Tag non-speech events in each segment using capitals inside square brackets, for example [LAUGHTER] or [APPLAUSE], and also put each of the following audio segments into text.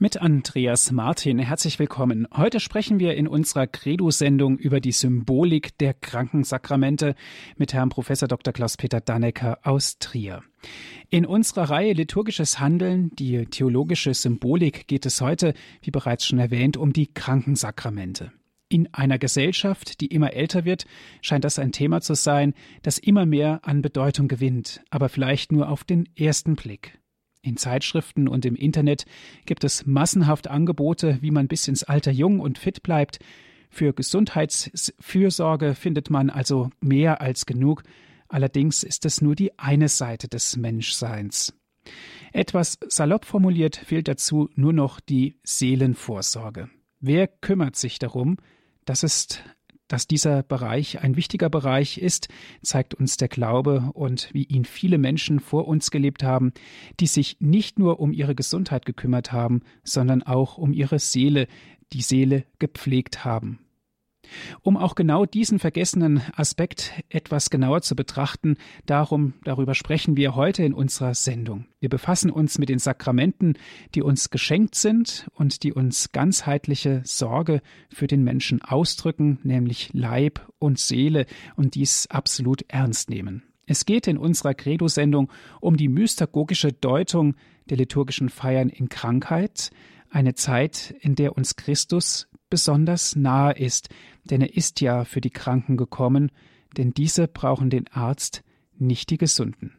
Mit Andreas Martin, herzlich willkommen. Heute sprechen wir in unserer Credo-Sendung über die Symbolik der Krankensakramente mit Herrn Prof. Dr. Klaus-Peter Dannecker aus Trier. In unserer Reihe Liturgisches Handeln, die theologische Symbolik, geht es heute, wie bereits schon erwähnt, um die Krankensakramente. In einer Gesellschaft, die immer älter wird, scheint das ein Thema zu sein, das immer mehr an Bedeutung gewinnt, aber vielleicht nur auf den ersten Blick. In Zeitschriften und im Internet gibt es massenhaft Angebote, wie man bis ins Alter jung und fit bleibt. Für Gesundheitsfürsorge findet man also mehr als genug. Allerdings ist es nur die eine Seite des Menschseins. Etwas salopp formuliert fehlt dazu nur noch die Seelenvorsorge. Wer kümmert sich darum? Das ist dass dieser Bereich ein wichtiger Bereich ist, zeigt uns der Glaube und wie ihn viele Menschen vor uns gelebt haben, die sich nicht nur um ihre Gesundheit gekümmert haben, sondern auch um ihre Seele, die Seele gepflegt haben. Um auch genau diesen vergessenen Aspekt etwas genauer zu betrachten, darum, darüber sprechen wir heute in unserer Sendung. Wir befassen uns mit den Sakramenten, die uns geschenkt sind und die uns ganzheitliche Sorge für den Menschen ausdrücken, nämlich Leib und Seele und dies absolut ernst nehmen. Es geht in unserer Credo-Sendung um die mystagogische Deutung der liturgischen Feiern in Krankheit, eine Zeit, in der uns Christus besonders nahe ist, denn er ist ja für die Kranken gekommen, denn diese brauchen den Arzt, nicht die Gesunden.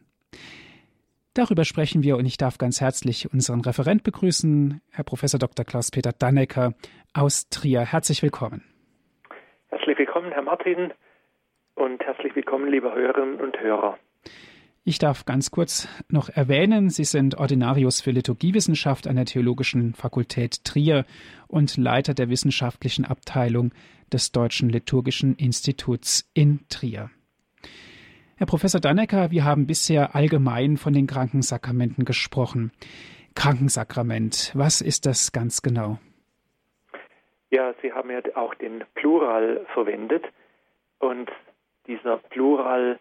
Darüber sprechen wir und ich darf ganz herzlich unseren Referent begrüßen, Herr Professor Dr. Klaus-Peter Dannecker aus Trier. Herzlich willkommen. Herzlich willkommen, Herr Martin, und herzlich willkommen, liebe Hörerinnen und Hörer. Ich darf ganz kurz noch erwähnen, Sie sind Ordinarius für Liturgiewissenschaft an der Theologischen Fakultät Trier und Leiter der wissenschaftlichen Abteilung des Deutschen Liturgischen Instituts in Trier. Herr Professor Dannecker, wir haben bisher allgemein von den Krankensakramenten gesprochen. Krankensakrament, was ist das ganz genau? Ja, Sie haben ja auch den Plural verwendet und dieser Plural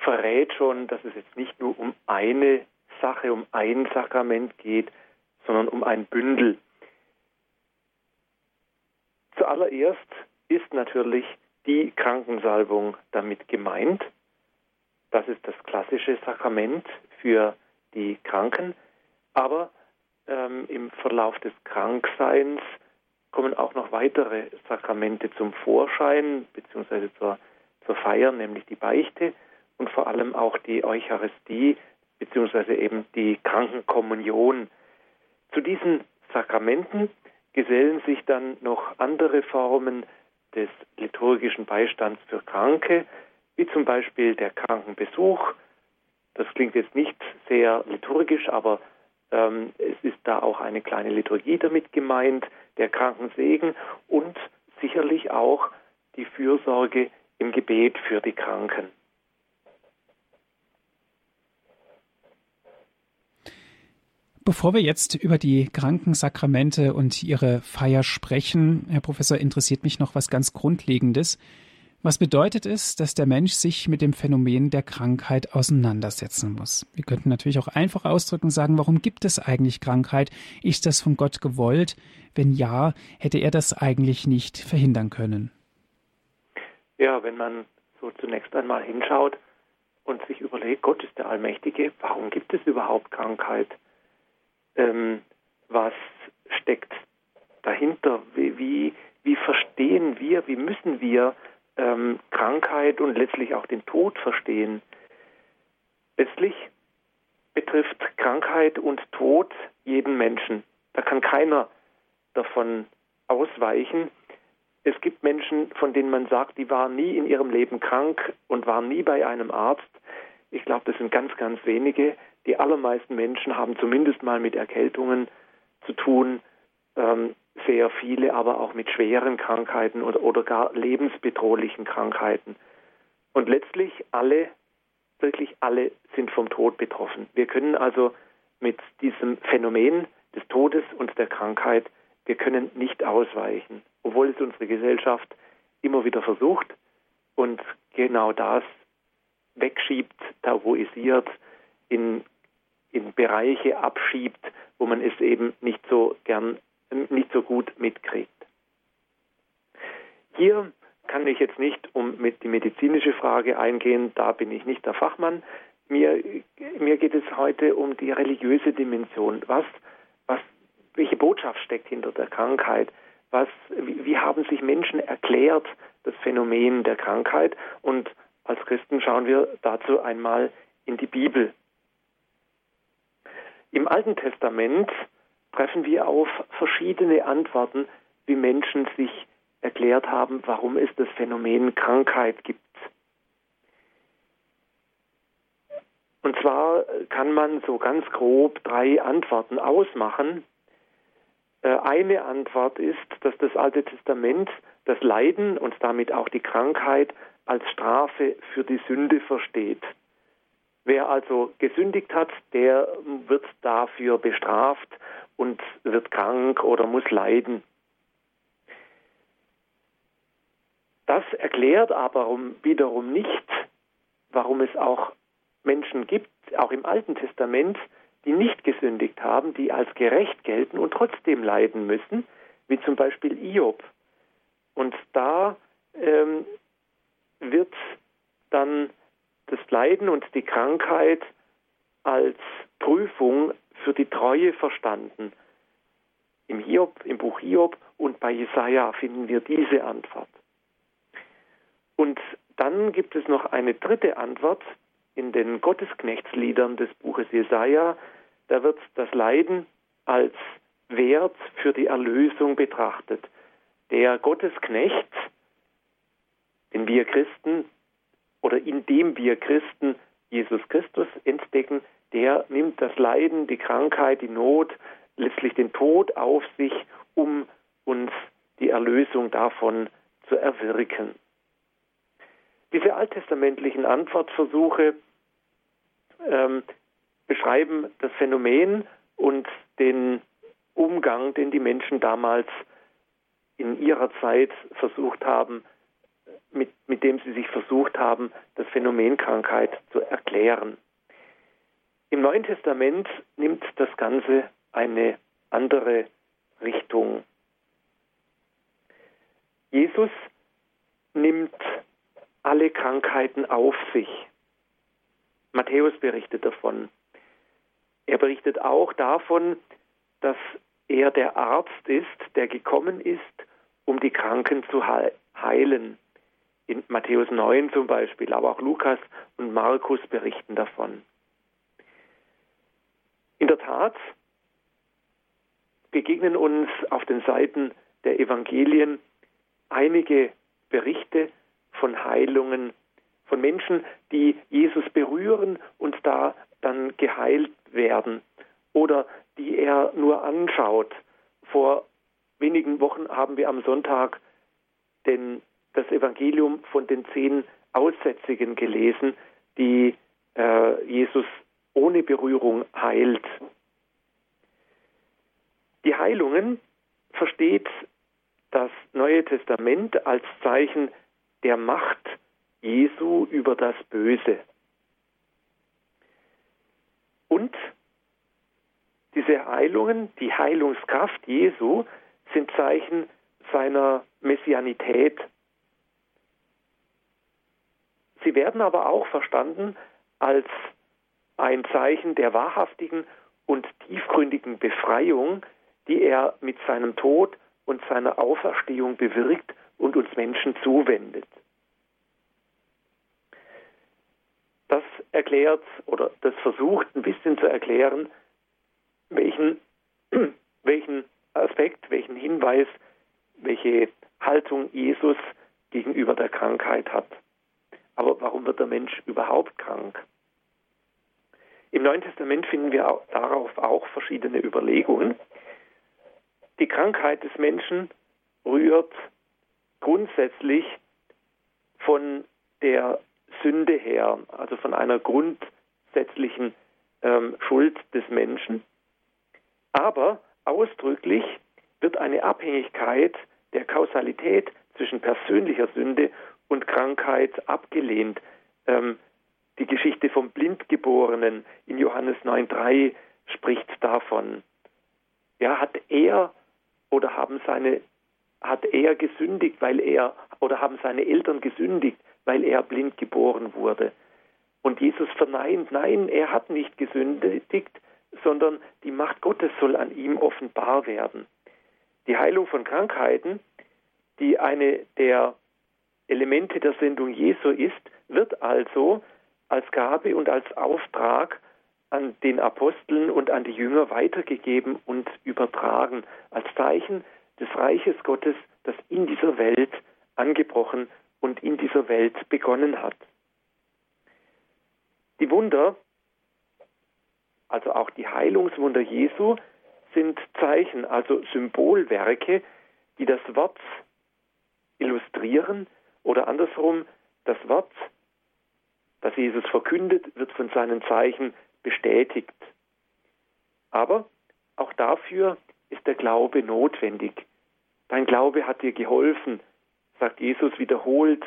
verrät schon, dass es jetzt nicht nur um eine Sache, um ein Sakrament geht, sondern um ein Bündel. Zuallererst ist natürlich die Krankensalbung damit gemeint. Das ist das klassische Sakrament für die Kranken. Aber ähm, im Verlauf des Krankseins kommen auch noch weitere Sakramente zum Vorschein, beziehungsweise zur, zur Feier, nämlich die Beichte und vor allem auch die Eucharistie beziehungsweise eben die Krankenkommunion. Zu diesen Sakramenten gesellen sich dann noch andere Formen des liturgischen Beistands für Kranke, wie zum Beispiel der Krankenbesuch. Das klingt jetzt nicht sehr liturgisch, aber ähm, es ist da auch eine kleine Liturgie damit gemeint, der Krankensegen und sicherlich auch die Fürsorge im Gebet für die Kranken. Bevor wir jetzt über die Krankensakramente und ihre Feier sprechen, Herr Professor, interessiert mich noch was ganz Grundlegendes. Was bedeutet es, dass der Mensch sich mit dem Phänomen der Krankheit auseinandersetzen muss? Wir könnten natürlich auch einfach ausdrücken sagen, warum gibt es eigentlich Krankheit? Ist das von Gott gewollt? Wenn ja, hätte er das eigentlich nicht verhindern können? Ja, wenn man so zunächst einmal hinschaut und sich überlegt, Gott ist der Allmächtige, warum gibt es überhaupt Krankheit? Ähm, was steckt dahinter, wie, wie, wie, verstehen wir, wie müssen wir ähm, Krankheit und letztlich auch den Tod verstehen. Letztlich betrifft Krankheit und Tod jeden Menschen. Da kann keiner davon ausweichen. Es gibt Menschen, von denen man sagt, die waren nie in ihrem Leben krank und waren nie bei einem Arzt. Ich glaube, das sind ganz, ganz wenige. Die allermeisten Menschen haben zumindest mal mit Erkältungen zu tun, ähm, sehr viele aber auch mit schweren Krankheiten oder, oder gar lebensbedrohlichen Krankheiten. Und letztlich alle, wirklich alle sind vom Tod betroffen. Wir können also mit diesem Phänomen des Todes und der Krankheit, wir können nicht ausweichen, obwohl es unsere Gesellschaft immer wieder versucht und genau das wegschiebt, tabuisiert, in in Bereiche abschiebt, wo man es eben nicht so gern, nicht so gut mitkriegt. Hier kann ich jetzt nicht um mit die medizinische Frage eingehen, da bin ich nicht der Fachmann. Mir, mir geht es heute um die religiöse Dimension. Was, was, welche Botschaft steckt hinter der Krankheit? Was, wie, wie haben sich Menschen erklärt, das Phänomen der Krankheit? Und als Christen schauen wir dazu einmal in die Bibel. Im Alten Testament treffen wir auf verschiedene Antworten, wie Menschen sich erklärt haben, warum es das Phänomen Krankheit gibt. Und zwar kann man so ganz grob drei Antworten ausmachen. Äh, eine Antwort ist, dass das Alte Testament das Leiden und damit auch die Krankheit als Strafe für die Sünde versteht. Wer also gesündigt hat, der wird dafür bestraft und wird krank oder muss leiden. Das erklärt aber wiederum nicht, warum es auch Menschen gibt, auch im Alten Testament, die nicht gesündigt haben, die als gerecht gelten und trotzdem leiden müssen, wie zum Beispiel Iob. Und da ähm, wird dann das Leiden und die Krankheit als Prüfung für die Treue verstanden. Im Hiob, im Buch Hiob und bei Jesaja finden wir diese Antwort. Und dann gibt es noch eine dritte Antwort in den Gottesknechtsliedern des Buches Jesaja. Da wird das Leiden als Wert für die Erlösung betrachtet. Der Gottesknecht, den wir Christen oder indem wir Christen Jesus Christus entdecken, der nimmt das Leiden, die Krankheit, die Not, letztlich den Tod auf sich, um uns die Erlösung davon zu erwirken. Diese alttestamentlichen Antwortversuche ähm, beschreiben das Phänomen und den Umgang, den die Menschen damals in ihrer Zeit versucht haben, mit, mit dem sie sich versucht haben, das Phänomen Krankheit zu erklären. Im Neuen Testament nimmt das Ganze eine andere Richtung. Jesus nimmt alle Krankheiten auf sich. Matthäus berichtet davon. Er berichtet auch davon, dass er der Arzt ist, der gekommen ist, um die Kranken zu heilen. In Matthäus 9 zum Beispiel, aber auch Lukas und Markus berichten davon. In der Tat begegnen uns auf den Seiten der Evangelien einige Berichte von Heilungen, von Menschen, die Jesus berühren und da dann geheilt werden oder die er nur anschaut. Vor wenigen Wochen haben wir am Sonntag den, das Evangelium von den zehn Aussätzigen gelesen, die äh, Jesus ohne Berührung heilt. Die Heilungen versteht das Neue Testament als Zeichen der Macht Jesu über das Böse. Und diese Heilungen, die Heilungskraft Jesu, sind Zeichen seiner Messianität. Sie werden aber auch verstanden als ein Zeichen der wahrhaftigen und tiefgründigen Befreiung, die er mit seinem Tod und seiner Auferstehung bewirkt und uns Menschen zuwendet. Das erklärt oder das versucht ein bisschen zu erklären, welchen, [CLEARS THROAT] welchen Aspekt, welchen Hinweis, welche Haltung Jesus gegenüber der Krankheit hat. Aber warum wird der Mensch überhaupt krank? Im Neuen Testament finden wir darauf auch verschiedene Überlegungen. Die Krankheit des Menschen rührt grundsätzlich von der Sünde her, also von einer grundsätzlichen ähm, Schuld des Menschen. Aber ausdrücklich wird eine Abhängigkeit der Kausalität zwischen persönlicher Sünde und Krankheit abgelehnt. Ähm, die Geschichte vom Blindgeborenen in Johannes 9.3 spricht davon. Ja, hat er oder haben seine hat er gesündigt, weil er oder haben seine Eltern gesündigt, weil er blind geboren wurde? Und Jesus verneint, nein, er hat nicht gesündigt, sondern die Macht Gottes soll an ihm offenbar werden. Die Heilung von Krankheiten, die eine der Elemente der Sendung Jesu ist, wird also als Gabe und als Auftrag an den Aposteln und an die Jünger weitergegeben und übertragen, als Zeichen des Reiches Gottes, das in dieser Welt angebrochen und in dieser Welt begonnen hat. Die Wunder, also auch die Heilungswunder Jesu, sind Zeichen, also Symbolwerke, die das Wort illustrieren oder andersrum, das Wort, das Jesus verkündet, wird von seinen Zeichen bestätigt. Aber auch dafür ist der Glaube notwendig. Dein Glaube hat dir geholfen, sagt Jesus wiederholt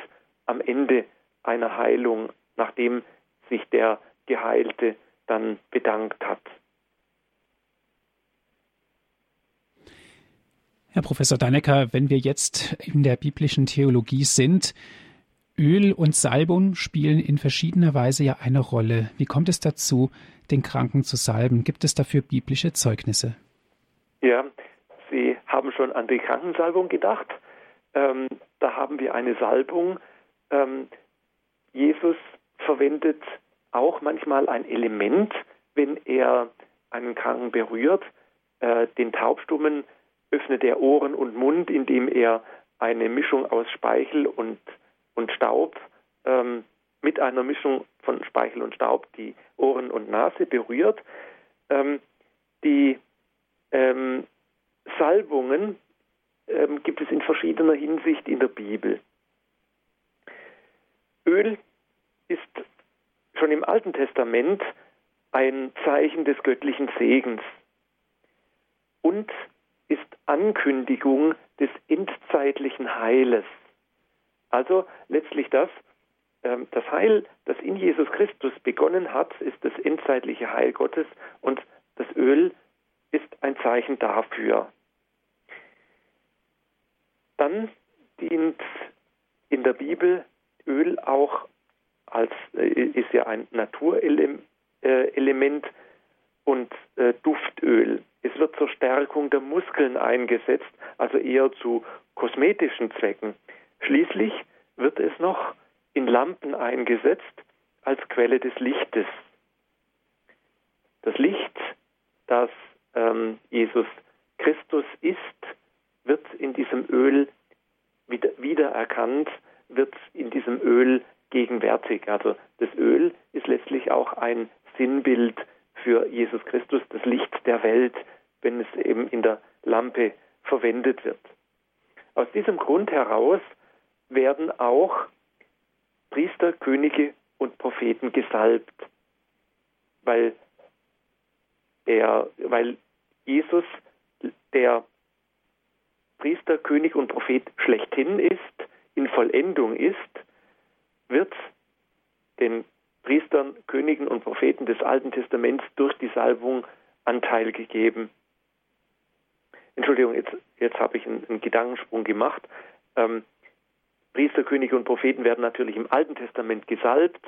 am Ende einer Heilung, nachdem sich der Geheilte dann bedankt hat. Herr Professor Dannecker, wenn wir jetzt in der biblischen Theologie sind, Öl und Salbung spielen in verschiedener Weise ja eine Rolle. Wie kommt es dazu, den Kranken zu salben? Gibt es dafür biblische Zeugnisse? Ja, Sie haben schon an die Krankensalbung gedacht. Ähm, da haben wir eine Salbung. Ähm, Jesus verwendet auch manchmal ein Element, wenn er einen Kranken berührt. Äh, den Taubstummen öffnet er Ohren und Mund, indem er eine Mischung aus Speichel und, und Staub ähm, mit einer Mischung von Speichel und Staub die Ohren und Nase berührt. Ähm, die ähm, Salbungen ähm, gibt es in verschiedener Hinsicht in der Bibel. Öl ist schon im Alten Testament ein Zeichen des göttlichen Segens und Ankündigung des endzeitlichen Heiles. Also letztlich das, ähm, das Heil, das in Jesus Christus begonnen hat, ist das endzeitliche Heil Gottes und das Öl ist ein Zeichen dafür. Dann dient in der Bibel Öl auch als äh, ist ja ein Naturelement äh, und äh, Duftöl. Es wird zur Stärkung der Muskeln eingesetzt, also eher zu kosmetischen Zwecken. Schließlich wird es noch in Lampen eingesetzt als Quelle des Lichtes. Das Licht, das ähm, Jesus Christus ist, wird in diesem Öl wieder, wiedererkannt, wird in diesem Öl gegenwärtig. Also das Öl ist letztlich auch ein Sinnbild für Jesus Christus, das Licht der Welt, wenn es eben in der Lampe verwendet wird. Aus diesem Grund heraus werden auch Priester, Könige und Propheten gesalbt, weil er, weil Jesus der Priester, König und Prophet schlechthin ist, in Vollendung ist, wird den Priestern, Königen und Propheten des Alten Testaments durch die Salbung Anteil gegeben. Entschuldigung, jetzt, jetzt habe ich einen, einen Gedankensprung gemacht. Ähm, Priester, Könige und Propheten werden natürlich im Alten Testament gesalbt,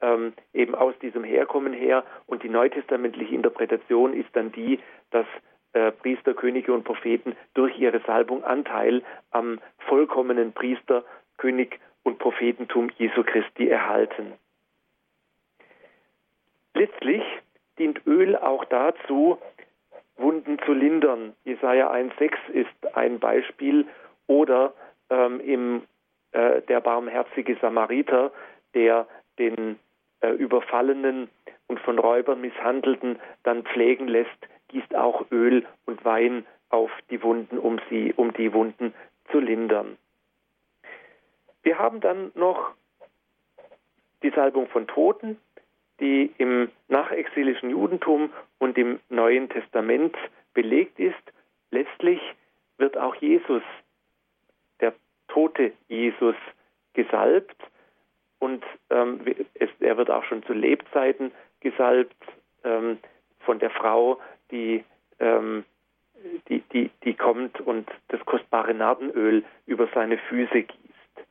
ähm, eben aus diesem Herkommen her. Und die neutestamentliche Interpretation ist dann die, dass äh, Priester, Könige und Propheten durch ihre Salbung Anteil am vollkommenen Priester, König und Prophetentum Jesu Christi erhalten. Letztlich dient Öl auch dazu, Wunden zu lindern. Jesaja 1,6 ist ein Beispiel oder ähm, im, äh, der barmherzige Samariter, der den äh, Überfallenen und von Räubern Misshandelten dann pflegen lässt, gießt auch Öl und Wein auf die Wunden, um sie, um die Wunden zu lindern. Wir haben dann noch die Salbung von Toten, die im nachexilischen Judentum und im Neuen Testament belegt ist. Letztlich wird auch Jesus, der tote Jesus, gesalbt und ähm, es, er wird auch schon zu Lebzeiten gesalbt ähm, von der Frau, die ähm, die, die kommt und das kostbare Nardenöl über seine Füße gießt.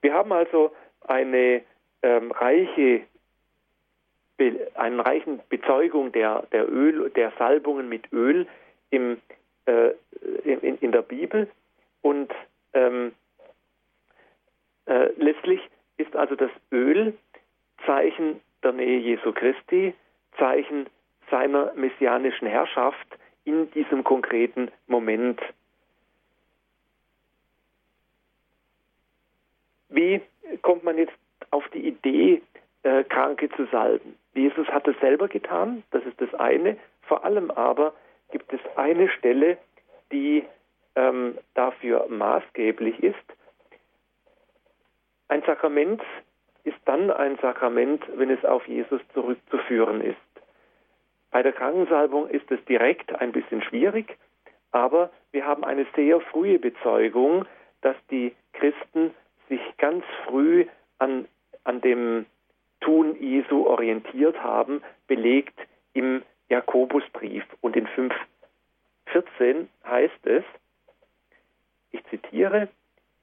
Wir haben also eine ähm, reiche einen reichen Bezeugung der, der Öl, der Salbungen mit Öl im, äh, in, in, der Bibel und ähm, äh, letztlich ist also das Öl Zeichen der Nähe Jesu Christi, Zeichen seiner messianischen Herrschaft in diesem konkreten Moment. Wie kommt man jetzt auf die Idee, äh, Kranke zu salben? Jesus hat es selber getan, das ist das eine. Vor allem aber gibt es eine Stelle, die ähm, dafür maßgeblich ist. Ein Sakrament ist dann ein Sakrament, wenn es auf Jesus zurückzuführen ist. Bei der Krankensalbung ist es direkt ein bisschen schwierig, aber wir haben eine sehr frühe Bezeugung, dass die Christen sich ganz früh an, an dem Tun Jesu orientiert haben, belegt im Jakobusbrief. Und in 5,14 heißt es, ich zitiere,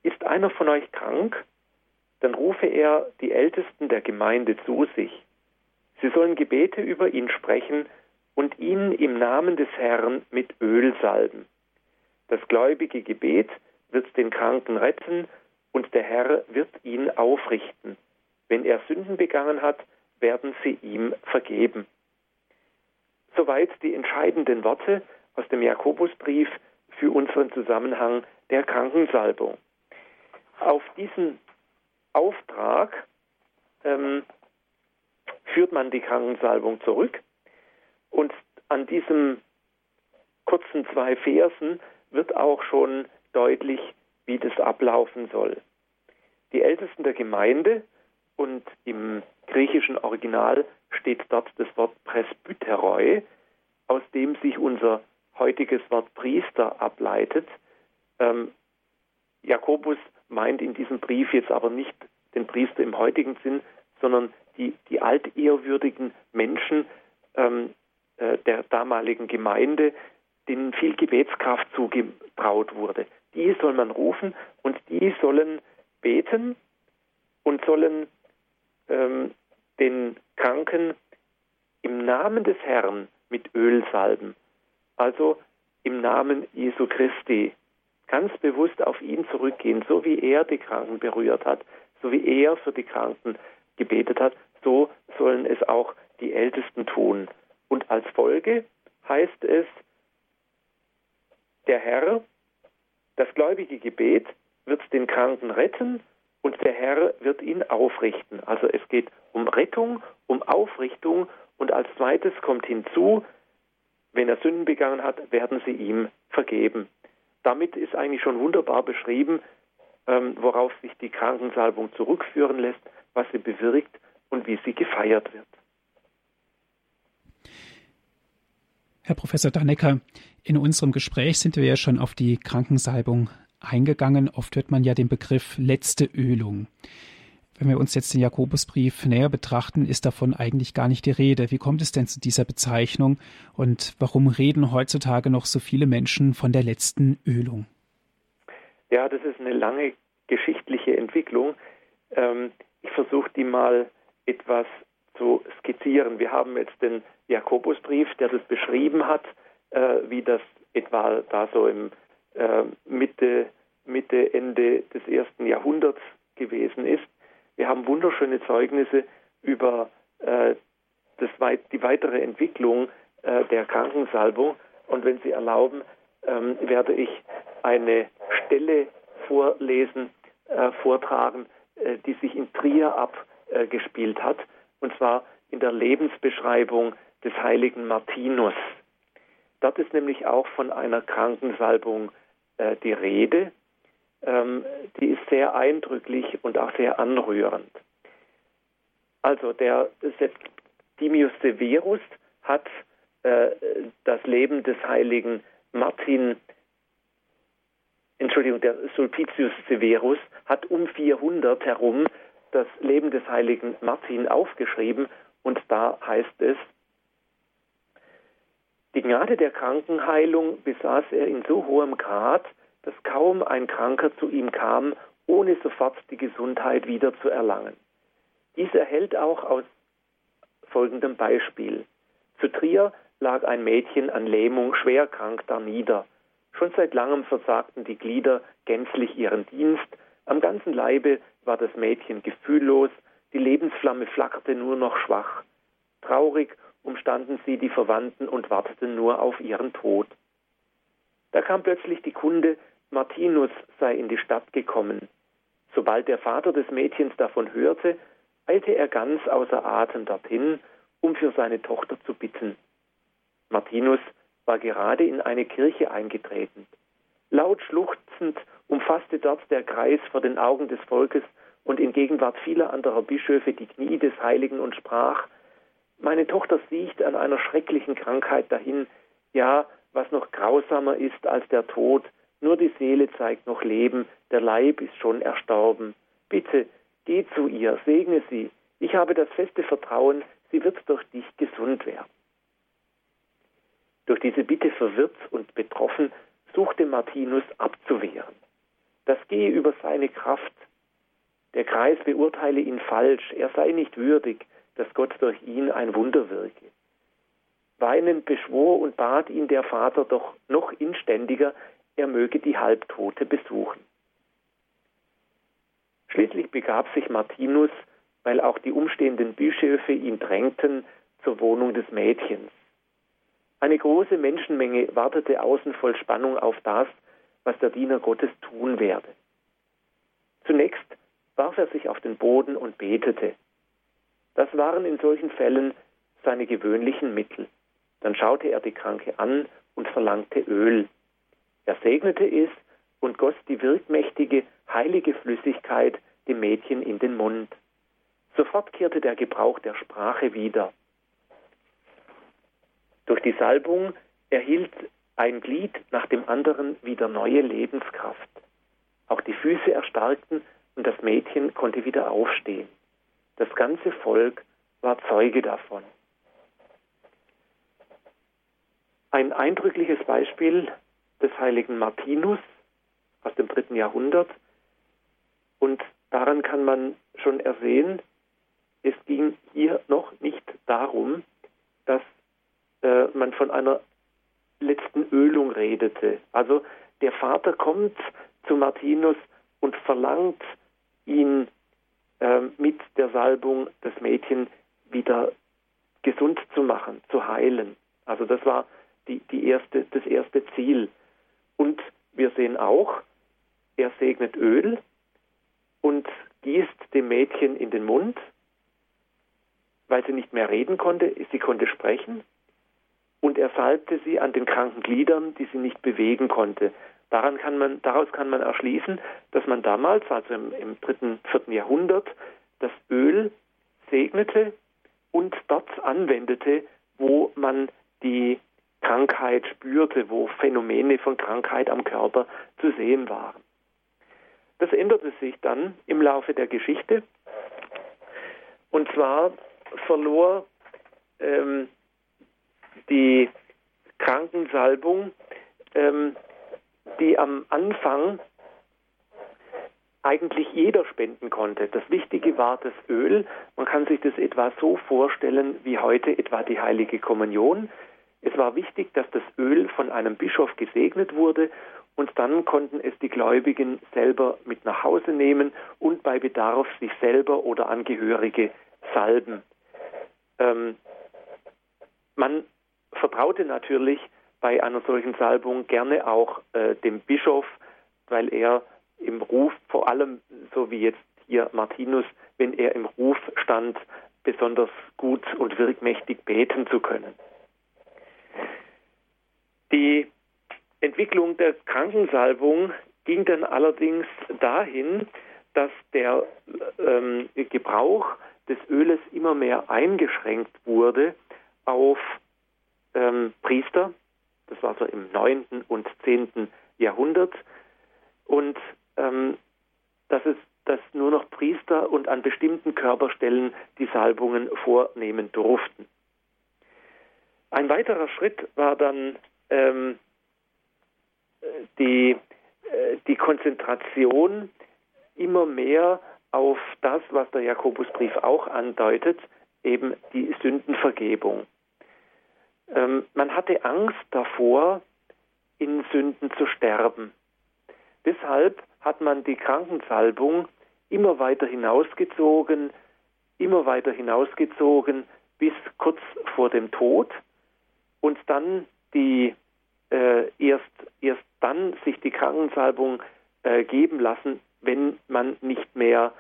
ist einer von euch krank, dann rufe er die Ältesten der Gemeinde zu sich. Sie sollen Gebete über ihn sprechen und ihn im Namen des Herrn mit Öl salben. Das gläubige Gebet wird den Kranken retten und der Herr wird ihn aufrichten. Wenn er Sünden begangen hat, werden sie ihm vergeben. Soweit die entscheidenden Worte aus dem Jakobusbrief für unseren Zusammenhang der Krankensalbung. Auf diesen Auftrag ähm, führt man die Krankensalbung zurück und an diesen kurzen zwei Versen wird auch schon deutlich, wie das ablaufen soll. Die Ältesten der Gemeinde und im griechischen Original steht dort das Wort Presbyteroi, aus dem sich unser heutiges Wort Priester ableitet. Ähm, Jakobus meint in diesem Brief jetzt aber nicht den Priester im heutigen Sinn, sondern die, die altehrwürdigen Menschen, ähm, äh, der damaligen Gemeinde, denen viel Gebetskraft zugetraut wurde. Die soll man rufen und die sollen beten und sollen ähm, den Kranken im Namen des Herrn mit Öl salben. Also im Namen Jesu Christi. Ganz bewusst auf ihn zurückgehen, so wie er die Kranken berührt hat, so wie er für die Kranken gebetet hat, so sollen es auch die Ältesten tun. Und als Folge heißt es, der Herr, das gläubige Gebet wird den Kranken retten und der Herr wird ihn aufrichten. Also es geht um Rettung, um Aufrichtung und als zweites kommt hinzu, wenn er Sünden begangen hat, werden sie ihm vergeben. Damit ist eigentlich schon wunderbar beschrieben, ähm, worauf sich die Krankensalbung zurückführen lässt, was sie bewirkt und wie sie gefeiert wird. Herr Professor Dannecker, in unserem Gespräch sind wir ja schon auf die Krankensalbung eingegangen. Oft hört man ja den Begriff letzte Ölung. Wenn wir uns jetzt den Jakobusbrief näher betrachten, ist davon eigentlich gar nicht die Rede. Wie kommt es denn zu dieser Bezeichnung und warum reden heutzutage noch so viele Menschen von der letzten Ölung? Ja, das ist eine lange geschichtliche Entwicklung. Ähm, ich versuche die mal etwas zu skizzieren. Wir haben jetzt den Jakobusbrief, der das beschrieben hat, äh, wie das etwa da so im Mitte, Mitte, Ende des ersten Jahrhunderts gewesen ist. Wir haben wunderschöne Zeugnisse über äh, das, die weitere Entwicklung äh, der Krankensalbung. Und wenn Sie erlauben, ähm, werde ich eine Stelle vorlesen, äh, vortragen, äh, die sich in Trier abgespielt hat, und zwar in der Lebensbeschreibung des heiligen Martinus. Dort ist nämlich auch von einer Krankensalbung äh, die Rede. Ähm, die ist sehr eindrücklich und auch sehr anrührend. Also der Septimius Severus hat äh, das Leben des heiligen Martin, Entschuldigung, der Sulpicius Severus hat um 400 herum das Leben des heiligen Martin aufgeschrieben und da heißt es, Die Gnade der Krankenheilung besaß er in so hohem Grad, dass kaum ein Kranker zu ihm kam, ohne sofort die Gesundheit wieder zu erlangen. Dies erhält auch aus folgendem Beispiel. Zu Trier lag ein Mädchen an Lähmung schwer krank darnieder. Schon seit langem versagten die Glieder gänzlich ihren Dienst, am ganzen Leibe war das Mädchen gefühllos, die Lebensflamme flackerte nur noch schwach. Traurig umstanden sie die Verwandten und warteten nur auf ihren Tod. Da kam plötzlich die Kunde, Martinus sei in die Stadt gekommen. Sobald der Vater des Mädchens davon hörte, eilte er ganz außer Atem dorthin, um für seine Tochter zu bitten. Martinus war gerade in eine Kirche eingetreten. Laut schluchzend umfasste dort der Kreis vor den Augen des Volkes und in Gegenwart vieler anderer Bischöfe die Knie des Heiligen und sprach, meine Tochter sieht an einer schrecklichen Krankheit dahin, ja, was noch grausamer ist als der Tod, nur die Seele zeigt noch Leben, der Leib ist schon erstorben. Bitte, geh zu ihr, segne sie. Ich habe das feste Vertrauen, sie wird durch dich gesund werden. Durch diese Bitte verwirrt und betroffen suchte Martinus abzuwehren. Das gehe über seine Kraft. Der Kreis beurteile ihn falsch, er sei nicht würdig, dass Gott durch ihn ein Wunder wirke. Weinend beschwor und bat ihn der Vater doch noch inständiger, er möge die Halbtote besuchen. Schließlich begab sich Martinus, weil auch die umstehenden Bischöfe ihn drängten, zur Wohnung des Mädchens. Eine große Menschenmenge wartete außen voll Spannung auf das, was der Diener Gottes tun werde. Zunächst warf er sich auf den Boden und betete. Das waren in solchen Fällen seine gewöhnlichen Mittel. Dann schaute er die Kranke an und verlangte Öl. Er segnete es und goss die wirkmächtige, heilige Flüssigkeit dem Mädchen in den Mund. Sofort kehrte der Gebrauch der Sprache wieder. Durch die Salbung erhielt ein Glied nach dem anderen wieder neue Lebenskraft. Auch die Füße erstarkten und das Mädchen konnte wieder aufstehen. Das ganze Volk war Zeuge davon. Ein eindrückliches Beispiel des heiligen Martinus aus dem dritten Jahrhundert. Und daran kann man schon ersehen, es ging hier noch nicht darum, dass äh, man von einer letzten Ölung redete. Also der Vater kommt zu Martinus und verlangt ihn mit der Salbung das Mädchen wieder gesund zu machen, zu heilen. Also das war die, die erste, das erste Ziel. Und wir sehen auch, er segnet Öl und gießt dem Mädchen in den Mund, weil sie nicht mehr reden konnte, sie konnte sprechen. Und er salbte sie an den kranken Gliedern, die sie nicht bewegen konnte. Daran kann man, daraus kann man erschließen, dass man damals, also im, im dritten, vierten Jahrhundert, das Öl segnete und dort anwendete, wo man die Krankheit spürte, wo Phänomene von Krankheit am Körper zu sehen waren. Das änderte sich dann im Laufe der Geschichte. Und zwar verlor ähm, die Krankensalbung, ähm, die am Anfang eigentlich jeder spenden konnte. Das Wichtige war das Öl. Man kann sich das etwa so vorstellen wie heute etwa die heilige Kommunion. Es war wichtig, dass das Öl von einem Bischof gesegnet wurde und dann konnten es die Gläubigen selber mit nach Hause nehmen und bei Bedarf sich selber oder Angehörige salben. Ähm, man vertraute natürlich bei einer solchen Salbung gerne auch äh, dem Bischof, weil er im Ruf, vor allem so wie jetzt hier Martinus, wenn er im Ruf stand, besonders gut und wirkmächtig beten zu können. Die Entwicklung der Krankensalbung ging dann allerdings dahin, dass der ähm, Gebrauch des Öles immer mehr eingeschränkt wurde auf ähm, Priester. Das war so im 9. und 10. Jahrhundert. Und ähm, dass es dass nur noch Priester und an bestimmten Körperstellen die Salbungen vornehmen durften. Ein weiterer Schritt war dann ähm, die, äh, die Konzentration immer mehr auf das, was der Jakobusbrief auch andeutet, eben die Sündenvergebung. Ähm, man hatte Angst davor, in Sünden zu sterben. Deshalb hat man die Krankensalbung immer weiter hinausgezogen, immer weiter hinausgezogen bis kurz vor dem Tod und dann die äh, erst, erst dann sich die Krankensalbung äh, geben lassen, wenn man nicht mehr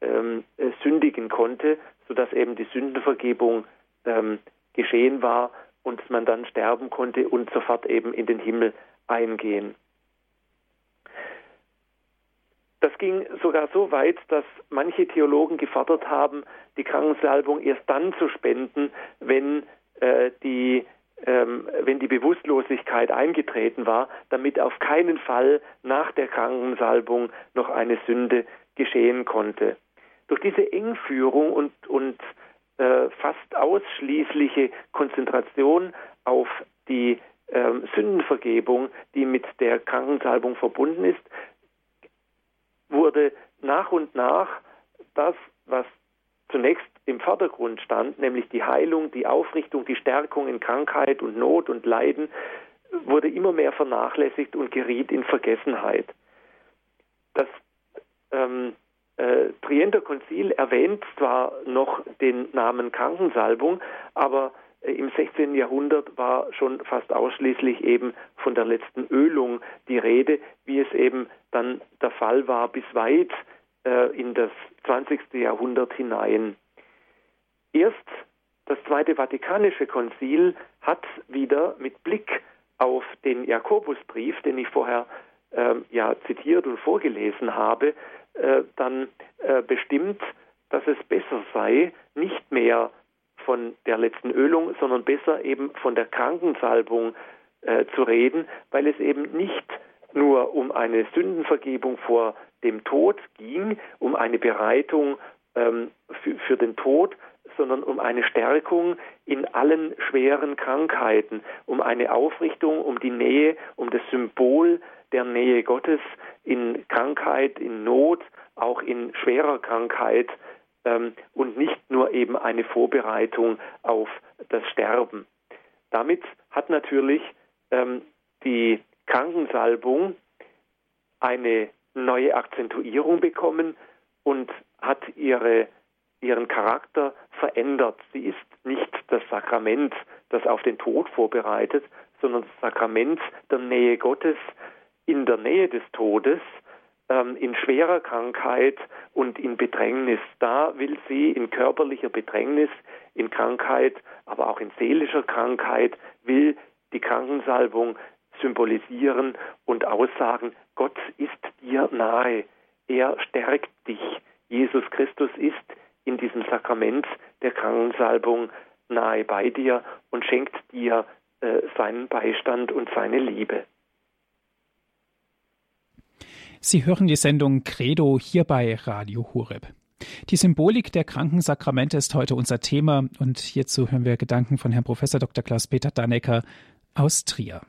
ähm, äh, sündigen konnte, sodass eben die Sündenvergebung ähm, geschehen war und man dann sterben konnte und sofort eben in den Himmel eingehen. Das ging sogar so weit, dass manche Theologen gefordert haben, die Krankensalbung erst dann zu spenden, wenn äh, die ähm, wenn die Bewusstlosigkeit eingetreten war, damit auf keinen Fall nach der Krankensalbung noch eine Sünde geschehen konnte. Durch diese Engführung und, und äh, fast ausschließliche Konzentration auf die ähm, Sündenvergebung, die mit der Krankensalbung verbunden ist, wurde nach und nach das, was zunächst im Vordergrund stand, nämlich die Heilung, die Aufrichtung, die Stärkung in Krankheit und Not und Leiden, wurde immer mehr vernachlässigt und geriet in Vergessenheit. Das ähm, äh, Trienter Konzil erwähnt zwar noch den Namen Krankensalbung, aber äh, im 16. Jahrhundert war schon fast ausschließlich eben von der letzten Ölung die Rede, wie es eben dann der Fall war bis weit äh, in das 20. Jahrhundert hinein. Erst das Zweite Vatikanische Konzil hat wieder mit Blick auf den Jakobusbrief, den ich vorher äh, ja zitiert und vorgelesen habe, äh, dann äh, bestimmt, dass es besser sei, nicht mehr von der letzten Ölung, sondern besser eben von der Krankensalbung äh, zu reden, weil es eben nicht nur um eine Sündenvergebung vor dem Tod ging, um eine Bereitung ähm, für, für den Tod, sondern um eine Stärkung in allen schweren Krankheiten, um eine Aufrichtung, um die Nähe, um das Symbol der Nähe Gottes in Krankheit, in Not, auch in schwerer Krankheit ähm, und nicht nur eben eine Vorbereitung auf das Sterben. Damit hat natürlich ähm, die Krankensalbung eine neue Akzentuierung bekommen und hat ihre, ihren Charakter verändert. Sie ist nicht das Sakrament, das auf den Tod vorbereitet, sondern das Sakrament der Nähe Gottes in der Nähe des Todes, ähm, in schwerer Krankheit und in Bedrängnis. Da will sie in körperlicher Bedrängnis, in Krankheit, aber auch in seelischer Krankheit, will die Krankensalbung symbolisieren und aussagen, Gott ist dir nahe, er stärkt dich. Jesus Christus ist in diesem Sakrament der Krankensalbung nahe bei dir und schenkt dir äh, seinen Beistand und seine Liebe. Sie hören die Sendung Credo hier bei Radio Hureb. Die Symbolik der Krankensakramente ist heute unser Thema und hierzu hören wir Gedanken von Herrn Prof. Dr. Klaus-Peter Dannecker aus Trier.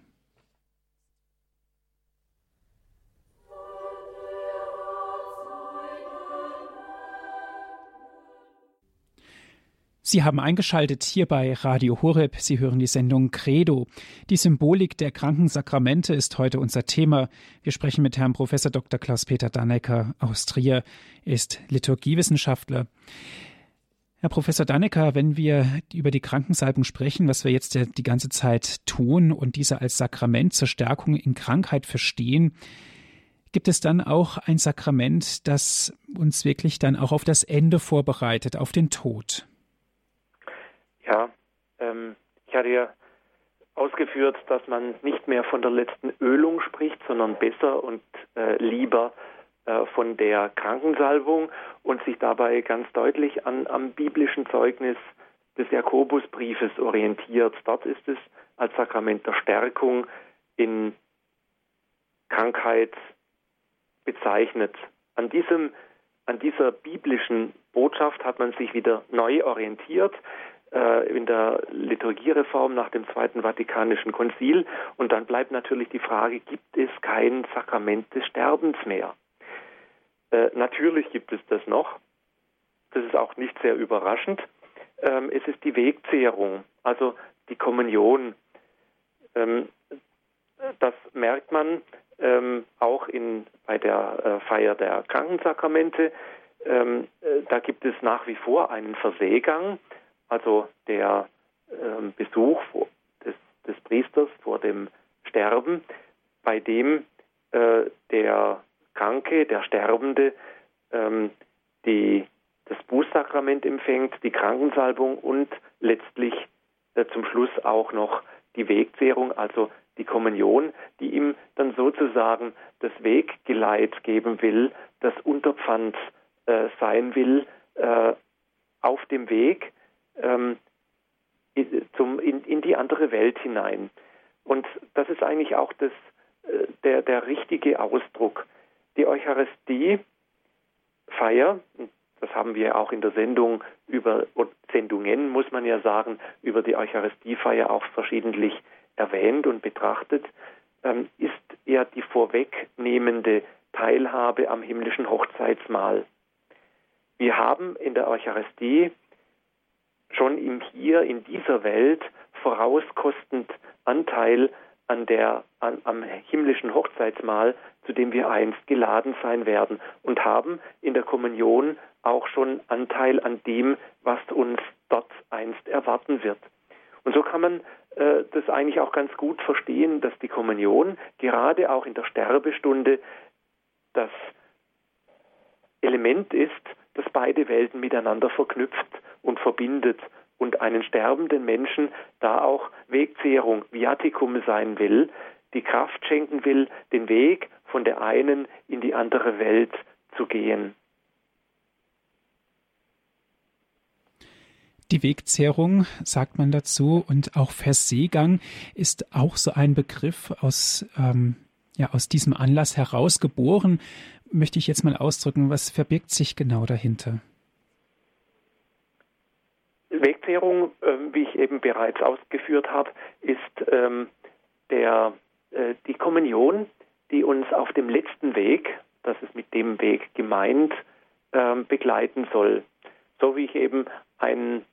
Sie haben eingeschaltet hier bei Radio Horeb. Sie hören die Sendung Credo. Die Symbolik der Krankensakramente ist heute unser Thema. Wir sprechen mit Herrn Prof. Dr. Klaus-Peter Dannecker aus Trier. Er ist Liturgiewissenschaftler. Herr Professor Dannecker, wenn wir über die Krankensalbung sprechen, was wir jetzt die ganze Zeit tun und diese als Sakrament zur Stärkung in Krankheit verstehen, gibt es dann auch ein Sakrament, das uns wirklich dann auch auf das Ende vorbereitet, auf den Tod? Ja, ähm, ich hatte ja ausgeführt, dass man nicht mehr von der letzten Ölung spricht, sondern besser und äh, lieber äh, von der Krankensalbung und sich dabei ganz deutlich an, am biblischen Zeugnis des Jakobusbriefes orientiert. Dort ist es als Sakrament der Stärkung in Krankheit bezeichnet. An diesem an dieser biblischen Botschaft hat man sich wieder neu orientiert in der Liturgiereform nach dem Zweiten Vatikanischen Konzil. Und dann bleibt natürlich die Frage, gibt es kein Sakrament des Sterbens mehr? Äh, natürlich gibt es das noch. Das ist auch nicht sehr überraschend. Ähm, es ist die Wegzehrung, also die Kommunion. Ähm, das merkt man ähm, auch in, bei der äh, Feier der Krankensakramente. Ähm, äh, da gibt es nach wie vor einen Verseegang, also der ähm, Besuch des, des, Priesters vor dem Sterben, bei dem äh, der Kranke, der Sterbende, ähm, die, das Bußsakrament empfängt, die Krankensalbung und letztlich äh, zum Schluss auch noch die Wegzehrung, also die Kommunion, die ihm dann sozusagen das Weggeleit geben will, das Unterpfand äh, sein will äh, auf dem Weg ähm, zum, in, in, die andere Welt hinein. Und das ist eigentlich auch das, äh, der, der richtige Ausdruck. Die Eucharistie Feier, das haben wir auch in der Sendung über Sendungen, muss man ja sagen, über die Eucharistiefeier auch verschiedentlich erwähnt und betrachtet, ähm, ist ja die vorwegnehmende Teilhabe am himmlischen Hochzeitsmahl. Wir haben in der Eucharistie schon im Hier, in dieser Welt, vorauskostend Anteil an der, an, am himmlischen Hochzeitsmahl, zu dem wir einst geladen sein werden und haben in der Kommunion auch schon Anteil an dem, was uns dort einst erwarten wird. Und so kann man äh, das eigentlich auch ganz gut verstehen, dass die Kommunion gerade auch in der Sterbestunde das Element ist, das beide Welten miteinander verknüpft und verbindet und einen sterbenden Menschen da auch Wegzehrung, Viaticum sein will, die Kraft schenken will, den Weg von der einen in die andere Welt zu gehen. Die Wegzehrung, sagt man dazu, und auch Verseegang ist auch so ein Begriff aus, ähm, ja, aus diesem Anlass herausgeboren. Möchte ich jetzt mal ausdrücken, was verbirgt sich genau dahinter? Wegzehrung, äh, wie ich eben bereits ausgeführt habe, ist ähm, der, äh, die Kommunion, die uns auf dem letzten Weg, das ist mit dem Weg gemeint, ähm, begleiten soll. So wie ich eben ein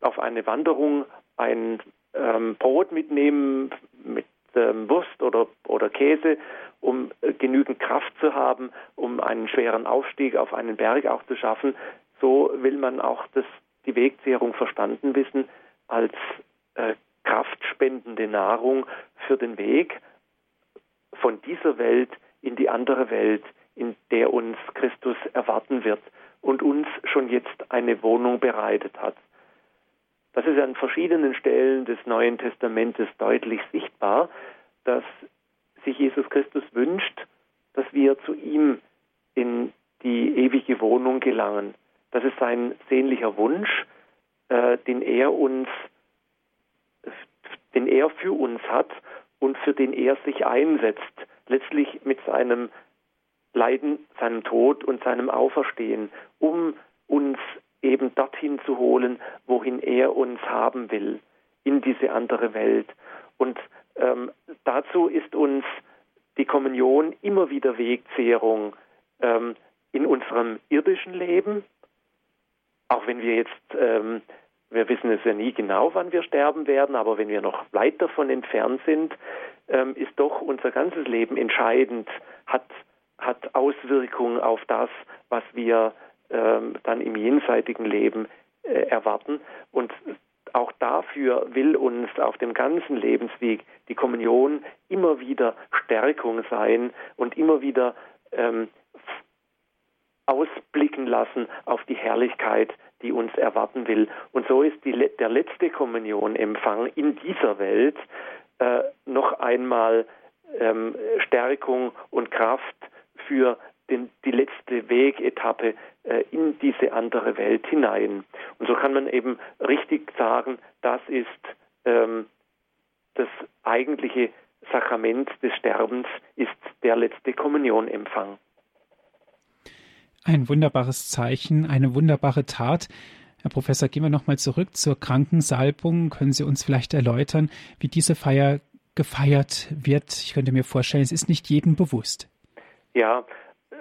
auf eine Wanderung ein ähm, Brot mitnehmen mit ähm, Wurst oder, oder Käse, um äh, genügend Kraft zu haben, um einen schweren Aufstieg auf einen Berg auch zu schaffen. So will man auch das, die Wegzehrung verstanden wissen als äh, kraftspendende Nahrung für den Weg von dieser Welt in die andere Welt, in der uns Christus erwarten wird und uns schon jetzt eine Wohnung bereitet hat. Das ist an verschiedenen Stellen des Neuen Testamentes deutlich sichtbar, dass sich Jesus Christus wünscht, dass wir zu ihm in die ewige Wohnung gelangen. Das ist sein sehnlicher Wunsch, äh, den er uns, den er für uns hat und für den er sich einsetzt, letztlich mit seinem Leiden, seinem Tod und seinem Auferstehen, um uns eben dorthin zu holen, wohin er uns haben will, in diese andere Welt. Und ähm, dazu ist uns die Kommunion immer wieder Wegzehrung ähm, in unserem irdischen Leben, auch wenn wir jetzt, ähm, wir wissen es ja nie genau, wann wir sterben werden, aber wenn wir noch weit davon entfernt sind, ähm, ist doch unser ganzes Leben entscheidend, hat, hat Auswirkungen auf das, was wir ähm, dann im jenseitigen Leben äh, erwarten. Und auch dafür will uns auf dem ganzen Lebensweg die Kommunion immer wieder Stärkung sein und immer wieder ähm, ausblicken lassen auf die Herrlichkeit, die uns erwarten will. Und so ist die, der letzte Kommunionempfang in dieser Welt äh, noch einmal ähm, Stärkung und Kraft für den, die letzte Wegetappe äh, in diese andere Welt hinein. Und so kann man eben richtig sagen, das ist ähm, das eigentliche Sakrament des Sterbens, ist der letzte Kommunionempfang. Ein wunderbares Zeichen, eine wunderbare Tat. Herr Professor, gehen wir nochmal zurück zur Krankensalbung. Können Sie uns vielleicht erläutern, wie diese Feier gefeiert wird? Ich könnte mir vorstellen, es ist nicht jedem bewusst. Ja,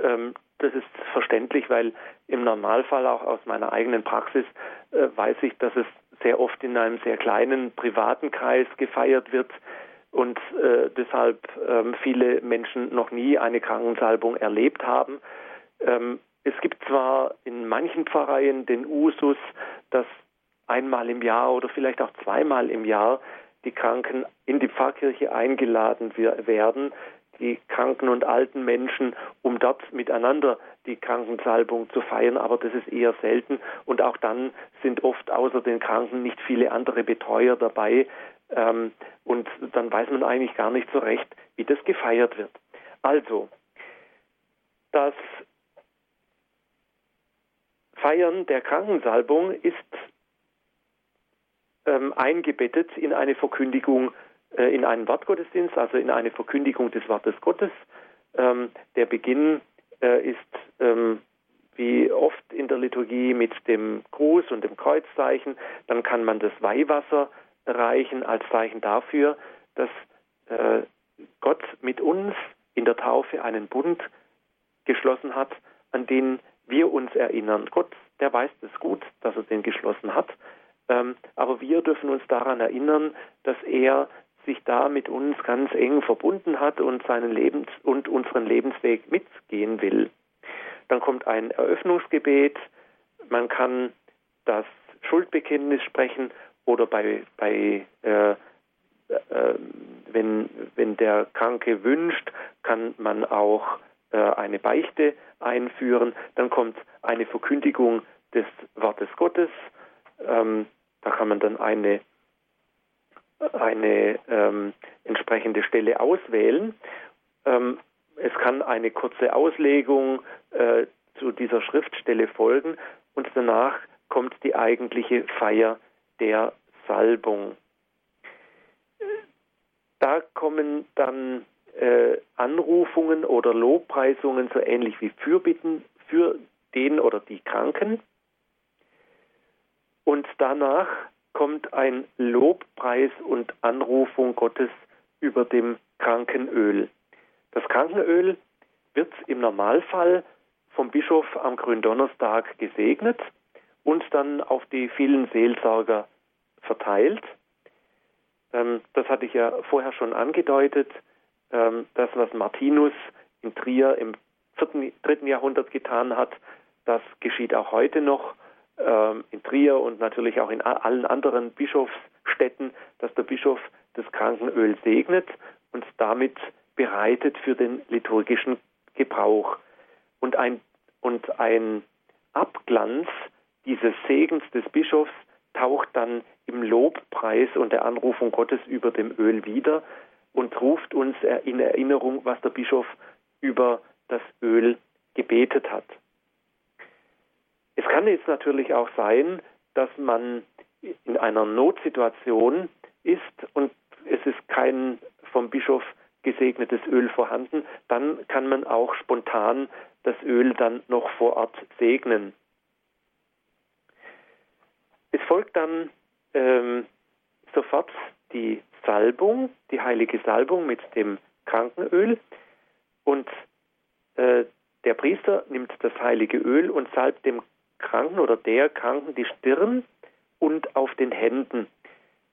ähm, das ist verständlich, weil im Normalfall auch aus meiner eigenen Praxis äh, weiß ich, dass es sehr oft in einem sehr kleinen privaten Kreis gefeiert wird und äh, deshalb ähm, viele Menschen noch nie eine Krankensalbung erlebt haben. Ähm, es gibt zwar in manchen Pfarreien den Usus, dass einmal im Jahr oder vielleicht auch zweimal im Jahr die Kranken in die Pfarrkirche eingeladen werden, die kranken und alten Menschen, um dort miteinander die Krankensalbung zu feiern, aber das ist eher selten. Und auch dann sind oft außer den Kranken nicht viele andere Betreuer dabei. Ähm, und dann weiß man eigentlich gar nicht so recht, wie das gefeiert wird. Also, das Feiern der Krankensalbung ist ähm, eingebettet in eine Verkündigung, in einen Wortgottesdienst, also in eine Verkündigung des Wortes Gottes. Ähm, der Beginn äh, ist ähm, wie oft in der Liturgie mit dem Gruß und dem Kreuzzeichen. Dann kann man das Weihwasser reichen als Zeichen dafür, dass äh, Gott mit uns in der Taufe einen Bund geschlossen hat, an den wir uns erinnern. Gott, der weiß es gut, dass er den geschlossen hat, ähm, aber wir dürfen uns daran erinnern, dass er sich da mit uns ganz eng verbunden hat und seinen Lebens und unseren Lebensweg mitgehen will. Dann kommt ein Eröffnungsgebet. Man kann das Schuldbekenntnis sprechen oder bei, bei äh, äh, wenn, wenn der Kranke wünscht, kann man auch äh, eine Beichte einführen. Dann kommt eine Verkündigung des Wortes Gottes. Ähm, da kann man dann eine, eine ähm, entsprechende Stelle auswählen. Ähm, es kann eine kurze Auslegung äh, zu dieser Schriftstelle folgen und danach kommt die eigentliche Feier der Salbung. Da kommen dann äh, Anrufungen oder Lobpreisungen so ähnlich wie Fürbitten für den oder die Kranken. Und danach kommt ein Lobpreis und Anrufung Gottes über dem Krankenöl. Das Krankenöl wird im Normalfall vom Bischof am Gründonnerstag gesegnet und dann auf die vielen Seelsorger verteilt. Ähm, das hatte ich ja vorher schon angedeutet. Ähm, das, was Martinus in Trier im dritten Jahrhundert getan hat, das geschieht auch heute noch in Trier und natürlich auch in allen anderen Bischofsstädten, dass der Bischof das Krankenöl segnet und damit bereitet für den liturgischen Gebrauch. Und ein, und ein Abglanz dieses Segens des Bischofs taucht dann im Lobpreis und der Anrufung Gottes über dem Öl wieder und ruft uns in Erinnerung, was der Bischof über das Öl gebetet hat. Es kann jetzt natürlich auch sein, dass man in einer Notsituation ist und es ist kein vom Bischof gesegnetes Öl vorhanden, dann kann man auch spontan das Öl dann noch vor Ort segnen. Es folgt dann ähm, sofort die Salbung, die heilige Salbung mit dem Krankenöl und äh, der Priester nimmt das heilige Öl und salbt dem Kranken oder der Kranken die Stirn und auf den Händen.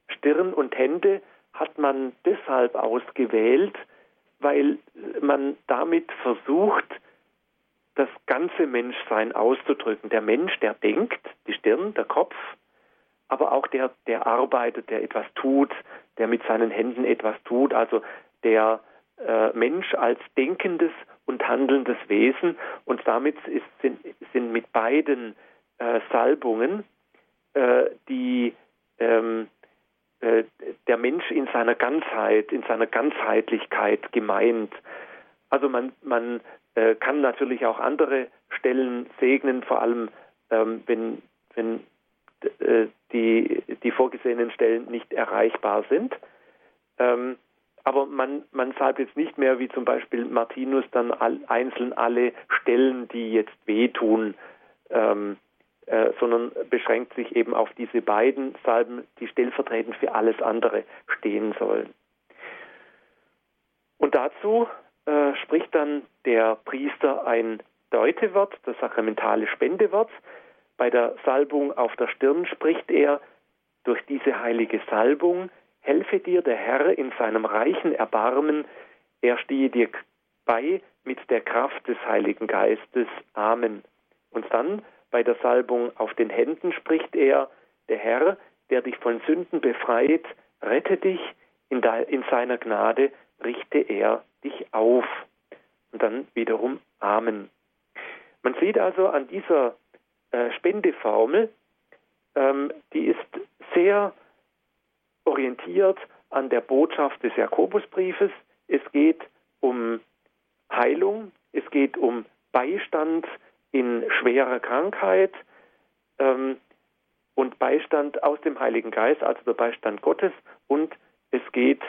Stirn und Hände hat man deshalb ausgewählt, weil man damit versucht, das ganze Menschsein auszudrücken. Der Mensch, der denkt, die Stirn, der Kopf, aber auch der, der arbeitet, der etwas tut, der mit seinen Händen etwas tut, also der äh, Mensch als denkendes und handelndes Wesen und damit ist, sind, sind mit beiden äh, Salbungen äh, die ähm, äh, der Mensch in seiner Ganzheit, in seiner Ganzheitlichkeit gemeint. Also man, man äh, kann natürlich auch andere Stellen segnen, vor allem ähm, wenn, wenn äh, die, die vorgesehenen Stellen nicht erreichbar sind. Ähm, aber man, man salbt jetzt nicht mehr, wie zum Beispiel Martinus, dann all, einzeln alle Stellen, die jetzt wehtun, ähm, äh, sondern beschränkt sich eben auf diese beiden Salben, die stellvertretend für alles andere stehen sollen. Und dazu äh, spricht dann der Priester ein Deutewort, das sakramentale Spendewort. Bei der Salbung auf der Stirn spricht er, durch diese heilige Salbung helfe dir der Herr in seinem reichen Erbarmen, er stehe dir bei mit der Kraft des Heiligen Geistes. Amen. Und dann bei der Salbung auf den Händen spricht er, der Herr, der dich von Sünden befreit, rette dich, in, in seiner Gnade richte er dich auf. Und dann wiederum Amen. Man sieht also an dieser äh, Spendeformel, ähm, die ist sehr orientiert an der Botschaft des Jakobusbriefes. Es geht um Heilung, es geht um Beistand in schwerer Krankheit ähm, und Beistand aus dem Heiligen Geist, also der Beistand Gottes. Und es geht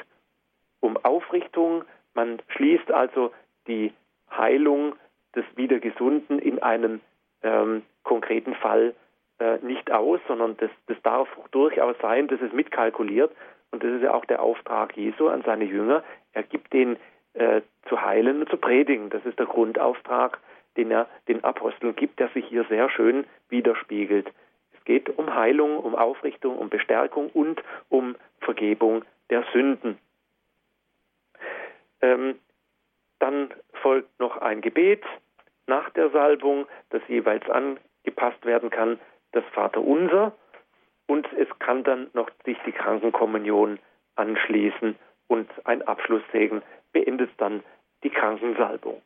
um Aufrichtung. Man schließt also die Heilung des Wiedergesunden in einem ähm, konkreten Fall äh, nicht aus, sondern das, das darf durchaus sein, dass es mitkalkuliert. Und das ist ja auch der Auftrag Jesu an seine Jünger. Er gibt den äh, zu heilen und zu predigen. Das ist der Grundauftrag, den er den Aposteln gibt, der sich hier sehr schön widerspiegelt. Es geht um Heilung, um Aufrichtung, um Bestärkung und um Vergebung der Sünden. Ähm, dann folgt noch ein Gebet nach der Salbung, das jeweils angepasst werden kann, das Vaterunser. Und es kann dann noch sich die Krankenkommunion anschließen und ein Abschlusssegen beendet dann die Krankensalbung.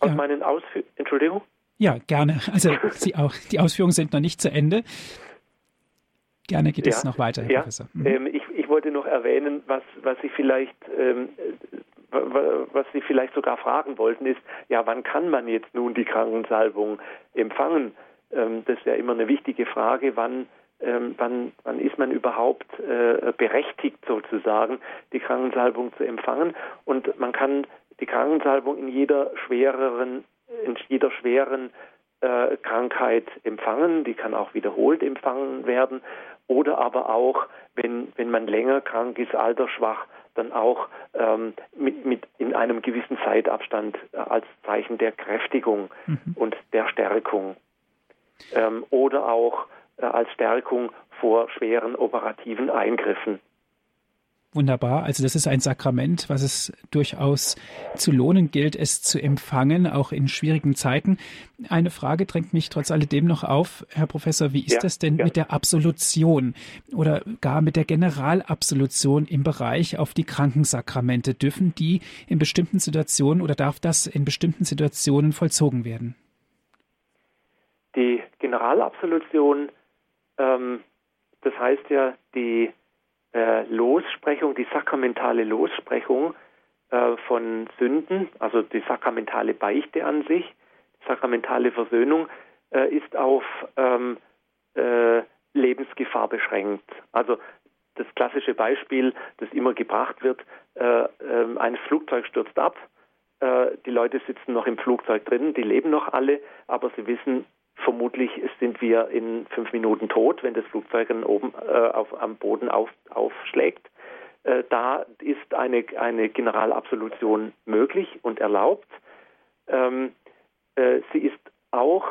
Aus ja. meinen Ausführungen, Entschuldigung? Ja, gerne. Also Sie auch, die Ausführungen sind noch nicht zu Ende. Gerne geht ja, es noch weiter, Herr ja. Professor. Mhm. Ähm, ich, ich, wollte noch erwähnen, was, was Sie vielleicht ähm, was Sie vielleicht sogar fragen wollten, ist, ja, wann kann man jetzt nun die Krankensalbung empfangen? Ähm, das ist ja immer eine wichtige Frage, wann ähm, wann, wann ist man überhaupt äh, berechtigt sozusagen, die Krankensalbung zu empfangen. Und man kann die Krankensalbung in jeder schwereren, in jeder schweren äh, Krankheit empfangen, die kann auch wiederholt empfangen werden, oder aber auch, wenn, wenn man länger krank ist, altersschwach, dann auch ähm, mit, mit in einem gewissen Zeitabstand äh, als Zeichen der Kräftigung mhm. und der Stärkung. Ähm, oder auch äh, als Stärkung vor schweren operativen Eingriffen. Wunderbar. Also das ist ein Sakrament, was es durchaus zu lohnen gilt, es zu empfangen, auch in schwierigen Zeiten. Eine Frage drängt mich trotz alledem noch auf, Herr Professor. Wie ist ja, das denn ja. mit der Absolution oder gar mit der Generalabsolution im Bereich auf die Krankensakramente? Dürfen die in bestimmten Situationen oder darf das in bestimmten Situationen vollzogen werden? Die Generalabsolution ähm, das heißt ja, die äh, Lossprechung, die sakramentale Lossprechung äh, von Sünden, also die sakramentale Beichte an sich, sakramentale Versöhnung, äh, ist auf ähm, äh, Lebensgefahr beschränkt. Also das klassische Beispiel, das immer gebracht wird, äh, ähm, ein Flugzeug stürzt ab, äh, die Leute sitzen noch im Flugzeug drin, die leben noch alle, aber sie wissen, Vermutlich sind wir in fünf Minuten tot, wenn das Flugzeug dann oben äh, auf, am Boden auf, aufschlägt. Äh, da ist eine, eine Generalabsolution möglich und erlaubt. Ähm, äh, sie ist auch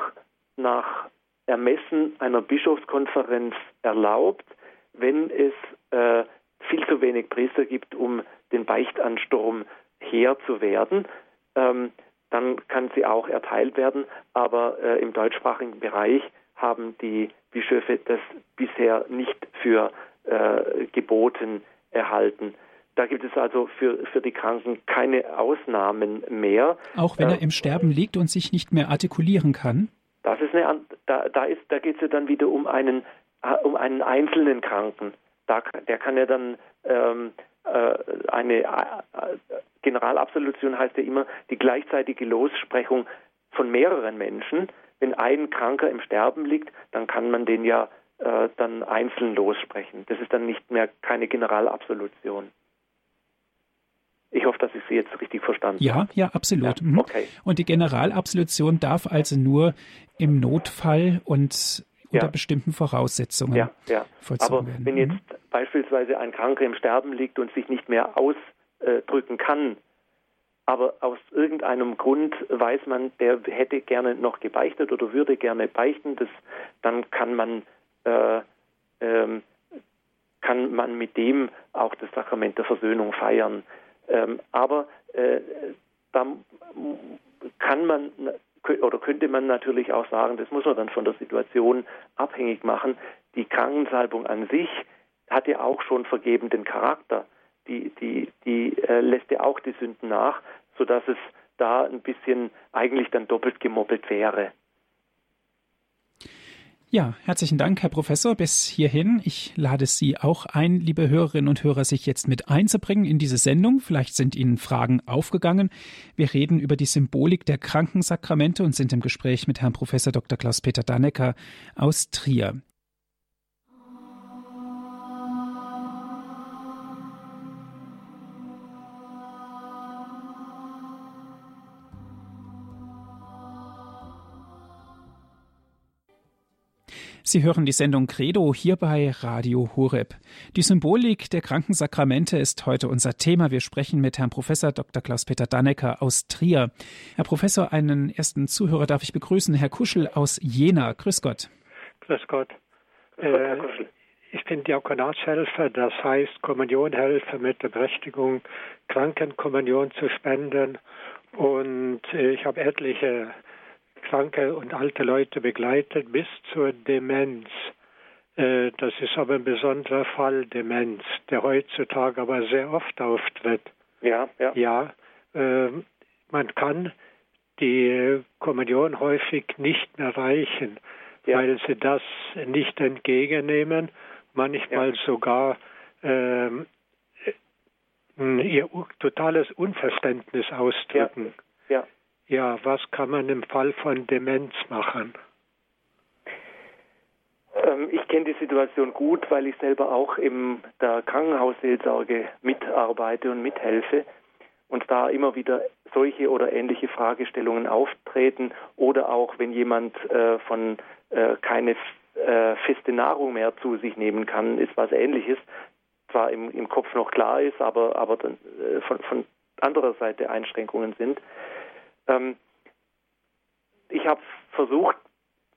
nach Ermessen einer Bischofskonferenz erlaubt, wenn es äh, viel zu wenig Priester gibt, um den Beichtansturm Heer zu werden. Ähm, dann kann sie auch erteilt werden. Aber äh, im deutschsprachigen Bereich haben die Bischöfe das bisher nicht für äh, geboten erhalten. Da gibt es also für, für die Kranken keine Ausnahmen mehr. Auch wenn er äh, im Sterben liegt und sich nicht mehr artikulieren kann? Das ist eine, da, da, ist, da geht es ja dann wieder um einen, äh, um einen einzelnen Kranken. Da, der kann ja dann ähm, äh, eine äh, Generalabsolution heißt ja immer die gleichzeitige Lossprechung von mehreren Menschen. Wenn ein Kranker im Sterben liegt, dann kann man den ja äh, dann einzeln lossprechen. Das ist dann nicht mehr keine Generalabsolution. Ich hoffe, dass ich Sie jetzt richtig verstanden ja, habe. Ja, absolut. Ja, mhm. okay. Und die Generalabsolution darf also nur im Notfall und unter ja. bestimmten Voraussetzungen ja, ja. vollzogen Aber werden. wenn jetzt mhm. beispielsweise ein Kranker im Sterben liegt und sich nicht mehr ausdrücken kann, aber aus irgendeinem Grund weiß man, der hätte gerne noch gebeichtet oder würde gerne beichten, das, dann kann man äh, ähm, kann man mit dem auch das Sakrament der Versöhnung feiern. Ähm, aber äh, da kann man oder könnte man natürlich auch sagen, das muss man dann von der Situation abhängig machen. Die Krankensalbung an sich hat ja auch schon vergebenden Charakter. Die, die, die äh, lässt ja auch die Sünden nach, sodass es da ein bisschen eigentlich dann doppelt gemoppelt wäre. Ja, herzlichen Dank, Herr Professor, bis hierhin. Ich lade Sie auch ein, liebe Hörerinnen und Hörer, sich jetzt mit einzubringen in diese Sendung. Vielleicht sind Ihnen Fragen aufgegangen. Wir reden über die Symbolik der Krankensakramente und sind im Gespräch mit Herrn Professor Dr. Klaus-Peter Dannecker aus Trier. Sie hören die Sendung Credo hier bei Radio Horeb. Die Symbolik der Krankensakramente ist heute unser Thema. Wir sprechen mit Herrn Professor Dr. Klaus-Peter Dannecker aus Trier. Herr Professor, einen ersten Zuhörer darf ich begrüßen, Herr Kuschel aus Jena. Grüß Gott. Grüß Gott. Äh, ich bin Diakonatshelfer, das heißt Kommunionhelfer mit der Berechtigung, Krankenkommunion zu spenden. Und äh, ich habe etliche kranke und alte Leute begleitet bis zur Demenz. Äh, das ist aber ein besonderer Fall Demenz, der heutzutage aber sehr oft auftritt. Ja, ja. Ja, ähm, man kann die Kommunion häufig nicht mehr reichen, ja. weil sie das nicht entgegennehmen, manchmal ja. sogar ähm, ihr totales Unverständnis ausdrücken. Ja. Ja. Was kann man im Fall von Demenz machen? Ähm, ich kenne die Situation gut, weil ich selber auch in der Krankenhausseelsorge mitarbeite und mithelfe und da immer wieder solche oder ähnliche Fragestellungen auftreten oder auch wenn jemand äh, von äh, keine äh, feste Nahrung mehr zu sich nehmen kann, ist was ähnliches, zwar im, im Kopf noch klar ist, aber, aber dann, äh, von, von anderer Seite Einschränkungen sind. Ähm, ich habe versucht,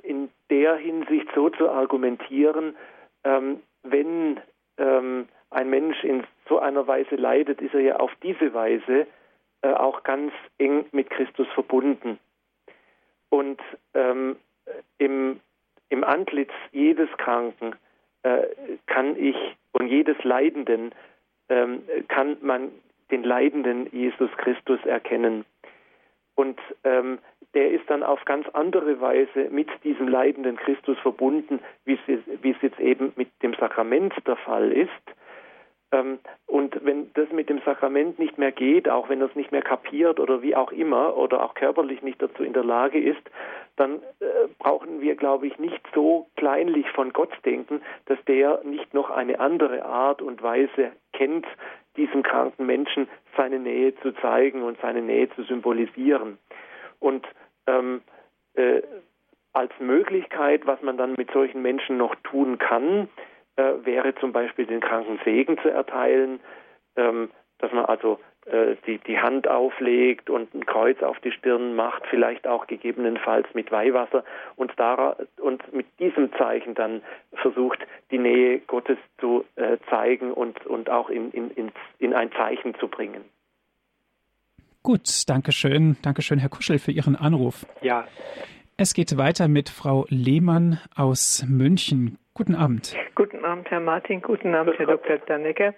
in der Hinsicht so zu argumentieren, ähm, wenn ähm, ein Mensch in so einer Weise leidet, ist er ja auf diese Weise äh, auch ganz eng mit Christus verbunden. Und ähm, im, im Antlitz jedes Kranken äh, kann ich und jedes Leidenden ähm, kann man den leidenden Jesus Christus erkennen. Und ähm, der ist dann auf ganz andere Weise mit diesem leidenden Christus verbunden, wie es, wie es jetzt eben mit dem Sakrament der Fall ist. Ähm, und wenn das mit dem Sakrament nicht mehr geht, auch wenn er es nicht mehr kapiert oder wie auch immer oder auch körperlich nicht dazu in der Lage ist, dann äh, brauchen wir, glaube ich, nicht so kleinlich von Gott denken, dass der nicht noch eine andere Art und Weise kennt, diesem kranken Menschen seine Nähe zu zeigen und seine Nähe zu symbolisieren. Und ähm, äh, als Möglichkeit, was man dann mit solchen Menschen noch tun kann, äh, wäre zum Beispiel den kranken Segen zu erteilen, ähm, dass man also äh, die, die Hand auflegt und ein Kreuz auf die Stirn macht, vielleicht auch gegebenenfalls mit Weihwasser und, da, und mit diesem Zeichen dann versucht, die Nähe Gottes zu äh, zeigen und, und auch in, in, in, in ein Zeichen zu bringen. Gut, danke schön. Danke schön, Herr Kuschel, für Ihren Anruf. Ja. Es geht weiter mit Frau Lehmann aus München. Guten Abend. Guten Abend, Herr Martin. Guten Abend, Herr Dr. Dannecker.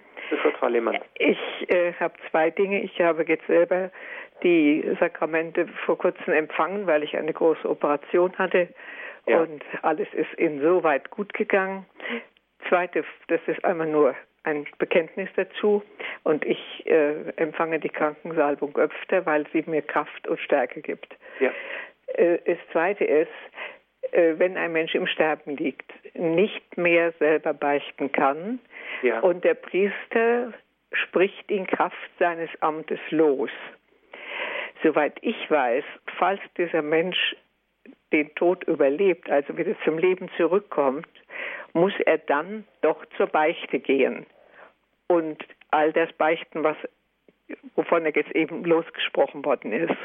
Frau Lehmann. Ich äh, habe zwei Dinge. Ich habe jetzt selber die Sakramente vor kurzem empfangen, weil ich eine große Operation hatte. Ja. Und alles ist insoweit gut gegangen. Zweite, das ist einmal nur ein Bekenntnis dazu. Und ich äh, empfange die Krankensalbung öfter, weil sie mir Kraft und Stärke gibt. Ja. Äh, das Zweite ist, äh, wenn ein Mensch im Sterben liegt, nicht mehr selber beichten kann, ja. Und der Priester spricht in Kraft seines Amtes los. Soweit ich weiß, falls dieser Mensch den Tod überlebt, also wieder zum Leben zurückkommt, muss er dann doch zur Beichte gehen und all das beichten, was wovon er jetzt eben losgesprochen worden ist.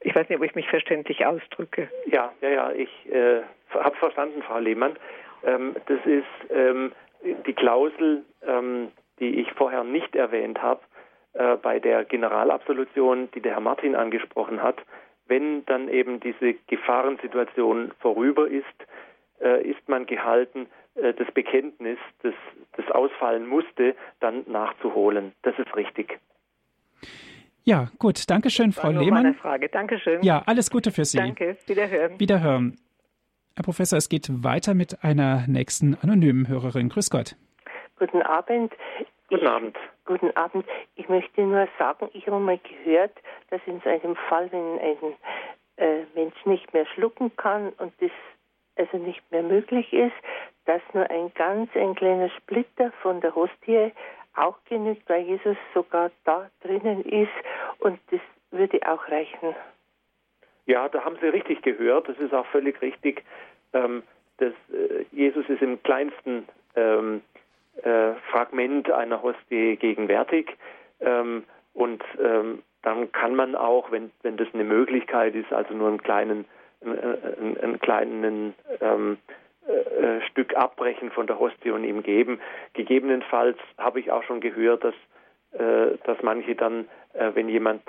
Ich weiß nicht, ob ich mich verständlich ausdrücke. Ja, ja, ja, ich äh, habe verstanden, Frau Lehmann. Ähm, das ist ähm, die Klausel, ähm, die ich vorher nicht erwähnt habe, äh, bei der Generalabsolution, die der Herr Martin angesprochen hat. Wenn dann eben diese Gefahrensituation vorüber ist, äh, ist man gehalten, äh, das Bekenntnis, das, das ausfallen musste, dann nachzuholen. Das ist richtig. Ja, gut. Dankeschön, Frau Lehmann. Meine Frage. Dankeschön. Ja, alles Gute für Sie. Danke. Wiederhören. Wiederhören. Herr Professor, es geht weiter mit einer nächsten anonymen Hörerin. Grüß Gott. Guten Abend. Guten Abend. Guten Abend. Ich möchte nur sagen, ich habe mal gehört, dass in so einem Fall, wenn ein äh, Mensch nicht mehr schlucken kann und das also nicht mehr möglich ist, dass nur ein ganz ein kleiner Splitter von der Hostie auch genügt, weil Jesus sogar da drinnen ist und das würde auch reichen. Ja, da haben Sie richtig gehört. Das ist auch völlig richtig. Ähm, das, äh, Jesus ist im kleinsten ähm, äh, Fragment einer Hostie gegenwärtig. Ähm, und ähm, dann kann man auch, wenn, wenn das eine Möglichkeit ist, also nur einen kleinen, einen, einen kleinen ähm, äh, Stück abbrechen von der Hostie und ihm geben. Gegebenenfalls habe ich auch schon gehört, dass, äh, dass manche dann, äh, wenn jemand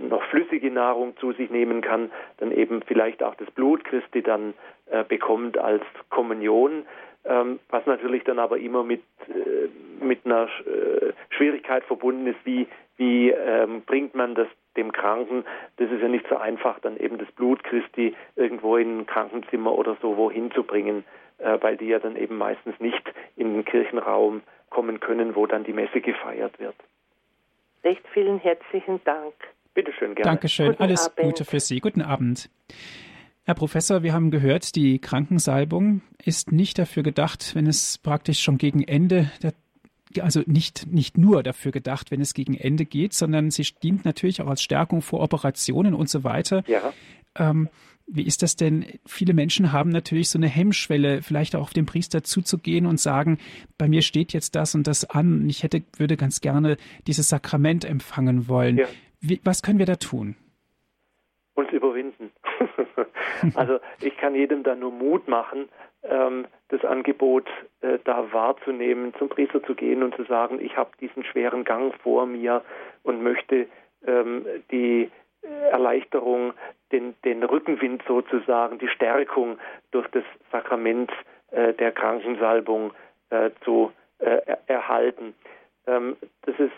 noch flüssige Nahrung zu sich nehmen kann, dann eben vielleicht auch das Blut Christi dann äh, bekommt als Kommunion, ähm, was natürlich dann aber immer mit, äh, mit einer äh, Schwierigkeit verbunden ist, wie, wie ähm, bringt man das dem Kranken, das ist ja nicht so einfach, dann eben das Blut Christi irgendwo in ein Krankenzimmer oder so wohin zu bringen, äh, weil die ja dann eben meistens nicht in den Kirchenraum kommen können, wo dann die Messe gefeiert wird. Recht vielen herzlichen Dank. Bitte schön, gerne. Dankeschön, Guten alles Abend. Gute für Sie. Guten Abend. Herr Professor, wir haben gehört, die Krankensalbung ist nicht dafür gedacht, wenn es praktisch schon gegen Ende der also nicht, nicht nur dafür gedacht, wenn es gegen Ende geht, sondern sie dient natürlich auch als Stärkung vor Operationen und so weiter. Ja. Ähm, wie ist das denn? Viele Menschen haben natürlich so eine Hemmschwelle, vielleicht auch auf den Priester zuzugehen und sagen, bei mir steht jetzt das und das an. Ich hätte, würde ganz gerne dieses Sakrament empfangen wollen. Ja. Wie, was können wir da tun? Uns überwinden. [LAUGHS] also ich kann jedem da nur Mut machen, ähm, das Angebot äh, da wahrzunehmen, zum Priester zu gehen und zu sagen, ich habe diesen schweren Gang vor mir und möchte ähm, die Erleichterung, den, den Rückenwind sozusagen, die Stärkung durch das Sakrament äh, der Krankensalbung äh, zu äh, erhalten. Ähm, das ist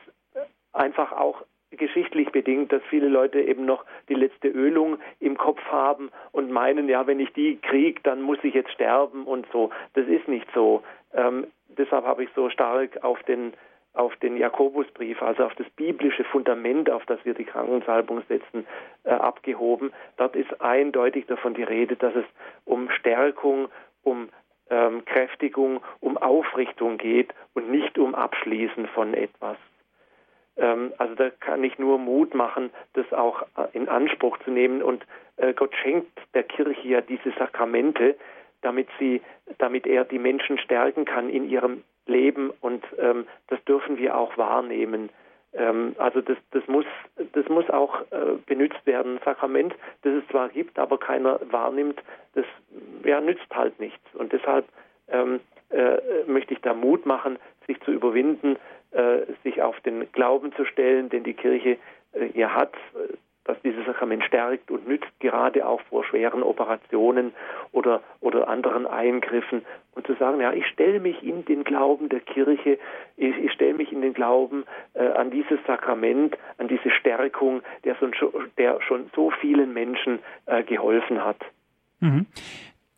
einfach auch geschichtlich bedingt, dass viele Leute eben noch die letzte Ölung im Kopf haben und meinen, ja, wenn ich die kriege, dann muss ich jetzt sterben und so. Das ist nicht so. Ähm, deshalb habe ich so stark auf den auf den Jakobusbrief, also auf das biblische Fundament, auf das wir die Krankensalbung setzen, äh, abgehoben. Dort ist eindeutig davon die Rede, dass es um Stärkung, um ähm, Kräftigung, um Aufrichtung geht und nicht um Abschließen von etwas. Ähm, also da kann ich nur Mut machen, das auch äh, in Anspruch zu nehmen. Und äh, Gott schenkt der Kirche ja diese Sakramente, damit sie, damit er die Menschen stärken kann in ihrem Leben. Und ähm, das dürfen wir auch wahrnehmen. Ähm, also das, das muss, das muss auch äh, benutzt werden. Sakrament, das es zwar gibt, aber keiner wahrnimmt, das ja, nützt halt nichts. Und deshalb ähm, äh, möchte ich da Mut machen, sich zu überwinden, äh, sich auf den Glauben zu stellen, den die Kirche äh, hier hat, äh, dass dieses Sakrament stärkt und nützt, gerade auch vor schweren Operationen oder, oder anderen Eingriffen. Und zu sagen, ja, ich stelle mich in den Glauben der Kirche, ich, ich stelle mich in den Glauben äh, an dieses Sakrament, an diese Stärkung, der, schon, der schon so vielen Menschen äh, geholfen hat. Mhm.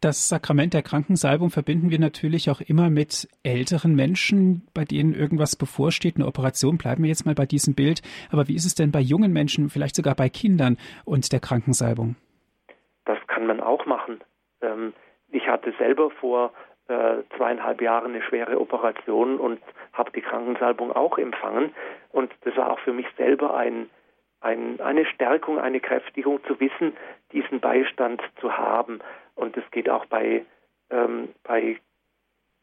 Das Sakrament der Krankensalbung verbinden wir natürlich auch immer mit älteren Menschen, bei denen irgendwas bevorsteht, eine Operation. Bleiben wir jetzt mal bei diesem Bild. Aber wie ist es denn bei jungen Menschen, vielleicht sogar bei Kindern und der Krankensalbung? Das kann man auch machen. Ähm, ich hatte selber vor äh, zweieinhalb Jahren eine schwere Operation und habe die Krankensalbung auch empfangen und das war auch für mich selber ein, ein, eine Stärkung, eine Kräftigung zu wissen, diesen Beistand zu haben. Und das geht auch bei, ähm, bei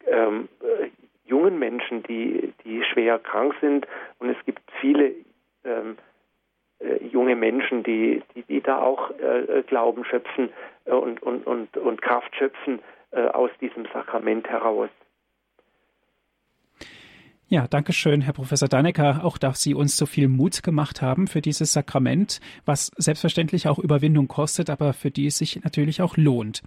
ähm, äh, jungen Menschen, die, die schwer krank sind. Und es gibt viele ähm, äh, junge Menschen, die, die, die da auch äh, Glauben schöpfen äh, und, und, und, und Kraft schöpfen äh, aus diesem Sakrament heraus. Ja, danke schön, Herr Professor Dannecker, auch dass Sie uns so viel Mut gemacht haben für dieses Sakrament, was selbstverständlich auch Überwindung kostet, aber für die es sich natürlich auch lohnt.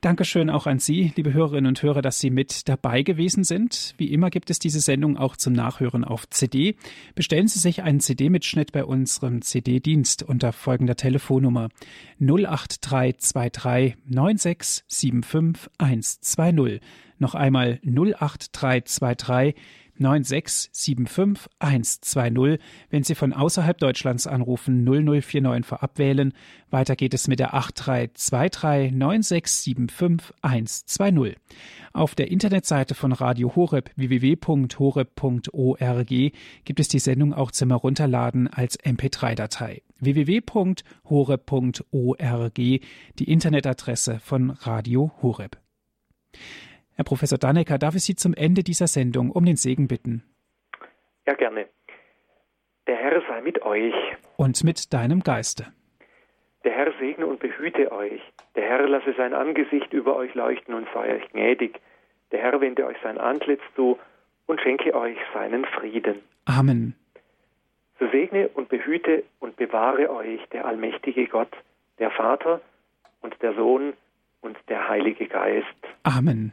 Dankeschön auch an Sie, liebe Hörerinnen und Hörer, dass Sie mit dabei gewesen sind. Wie immer gibt es diese Sendung auch zum Nachhören auf CD. Bestellen Sie sich einen CD-Mitschnitt bei unserem CD-Dienst unter folgender Telefonnummer 08323 9675 120. Noch einmal 08323 9675120. Wenn Sie von außerhalb Deutschlands anrufen, 0049 vorab wählen. Weiter geht es mit der 8323 9675120. Auf der Internetseite von Radio Horeb www.horeb.org gibt es die Sendung auch zum Herunterladen als MP3-Datei. www.horeb.org, die Internetadresse von Radio Horeb. Herr Professor Dannecker, darf ich Sie zum Ende dieser Sendung um den Segen bitten? Ja, gerne. Der Herr sei mit euch. Und mit deinem Geiste. Der Herr segne und behüte euch. Der Herr lasse sein Angesicht über euch leuchten und sei euch gnädig. Der Herr wende euch sein Antlitz zu und schenke euch seinen Frieden. Amen. So segne und behüte und bewahre euch der allmächtige Gott, der Vater und der Sohn und der Heilige Geist. Amen.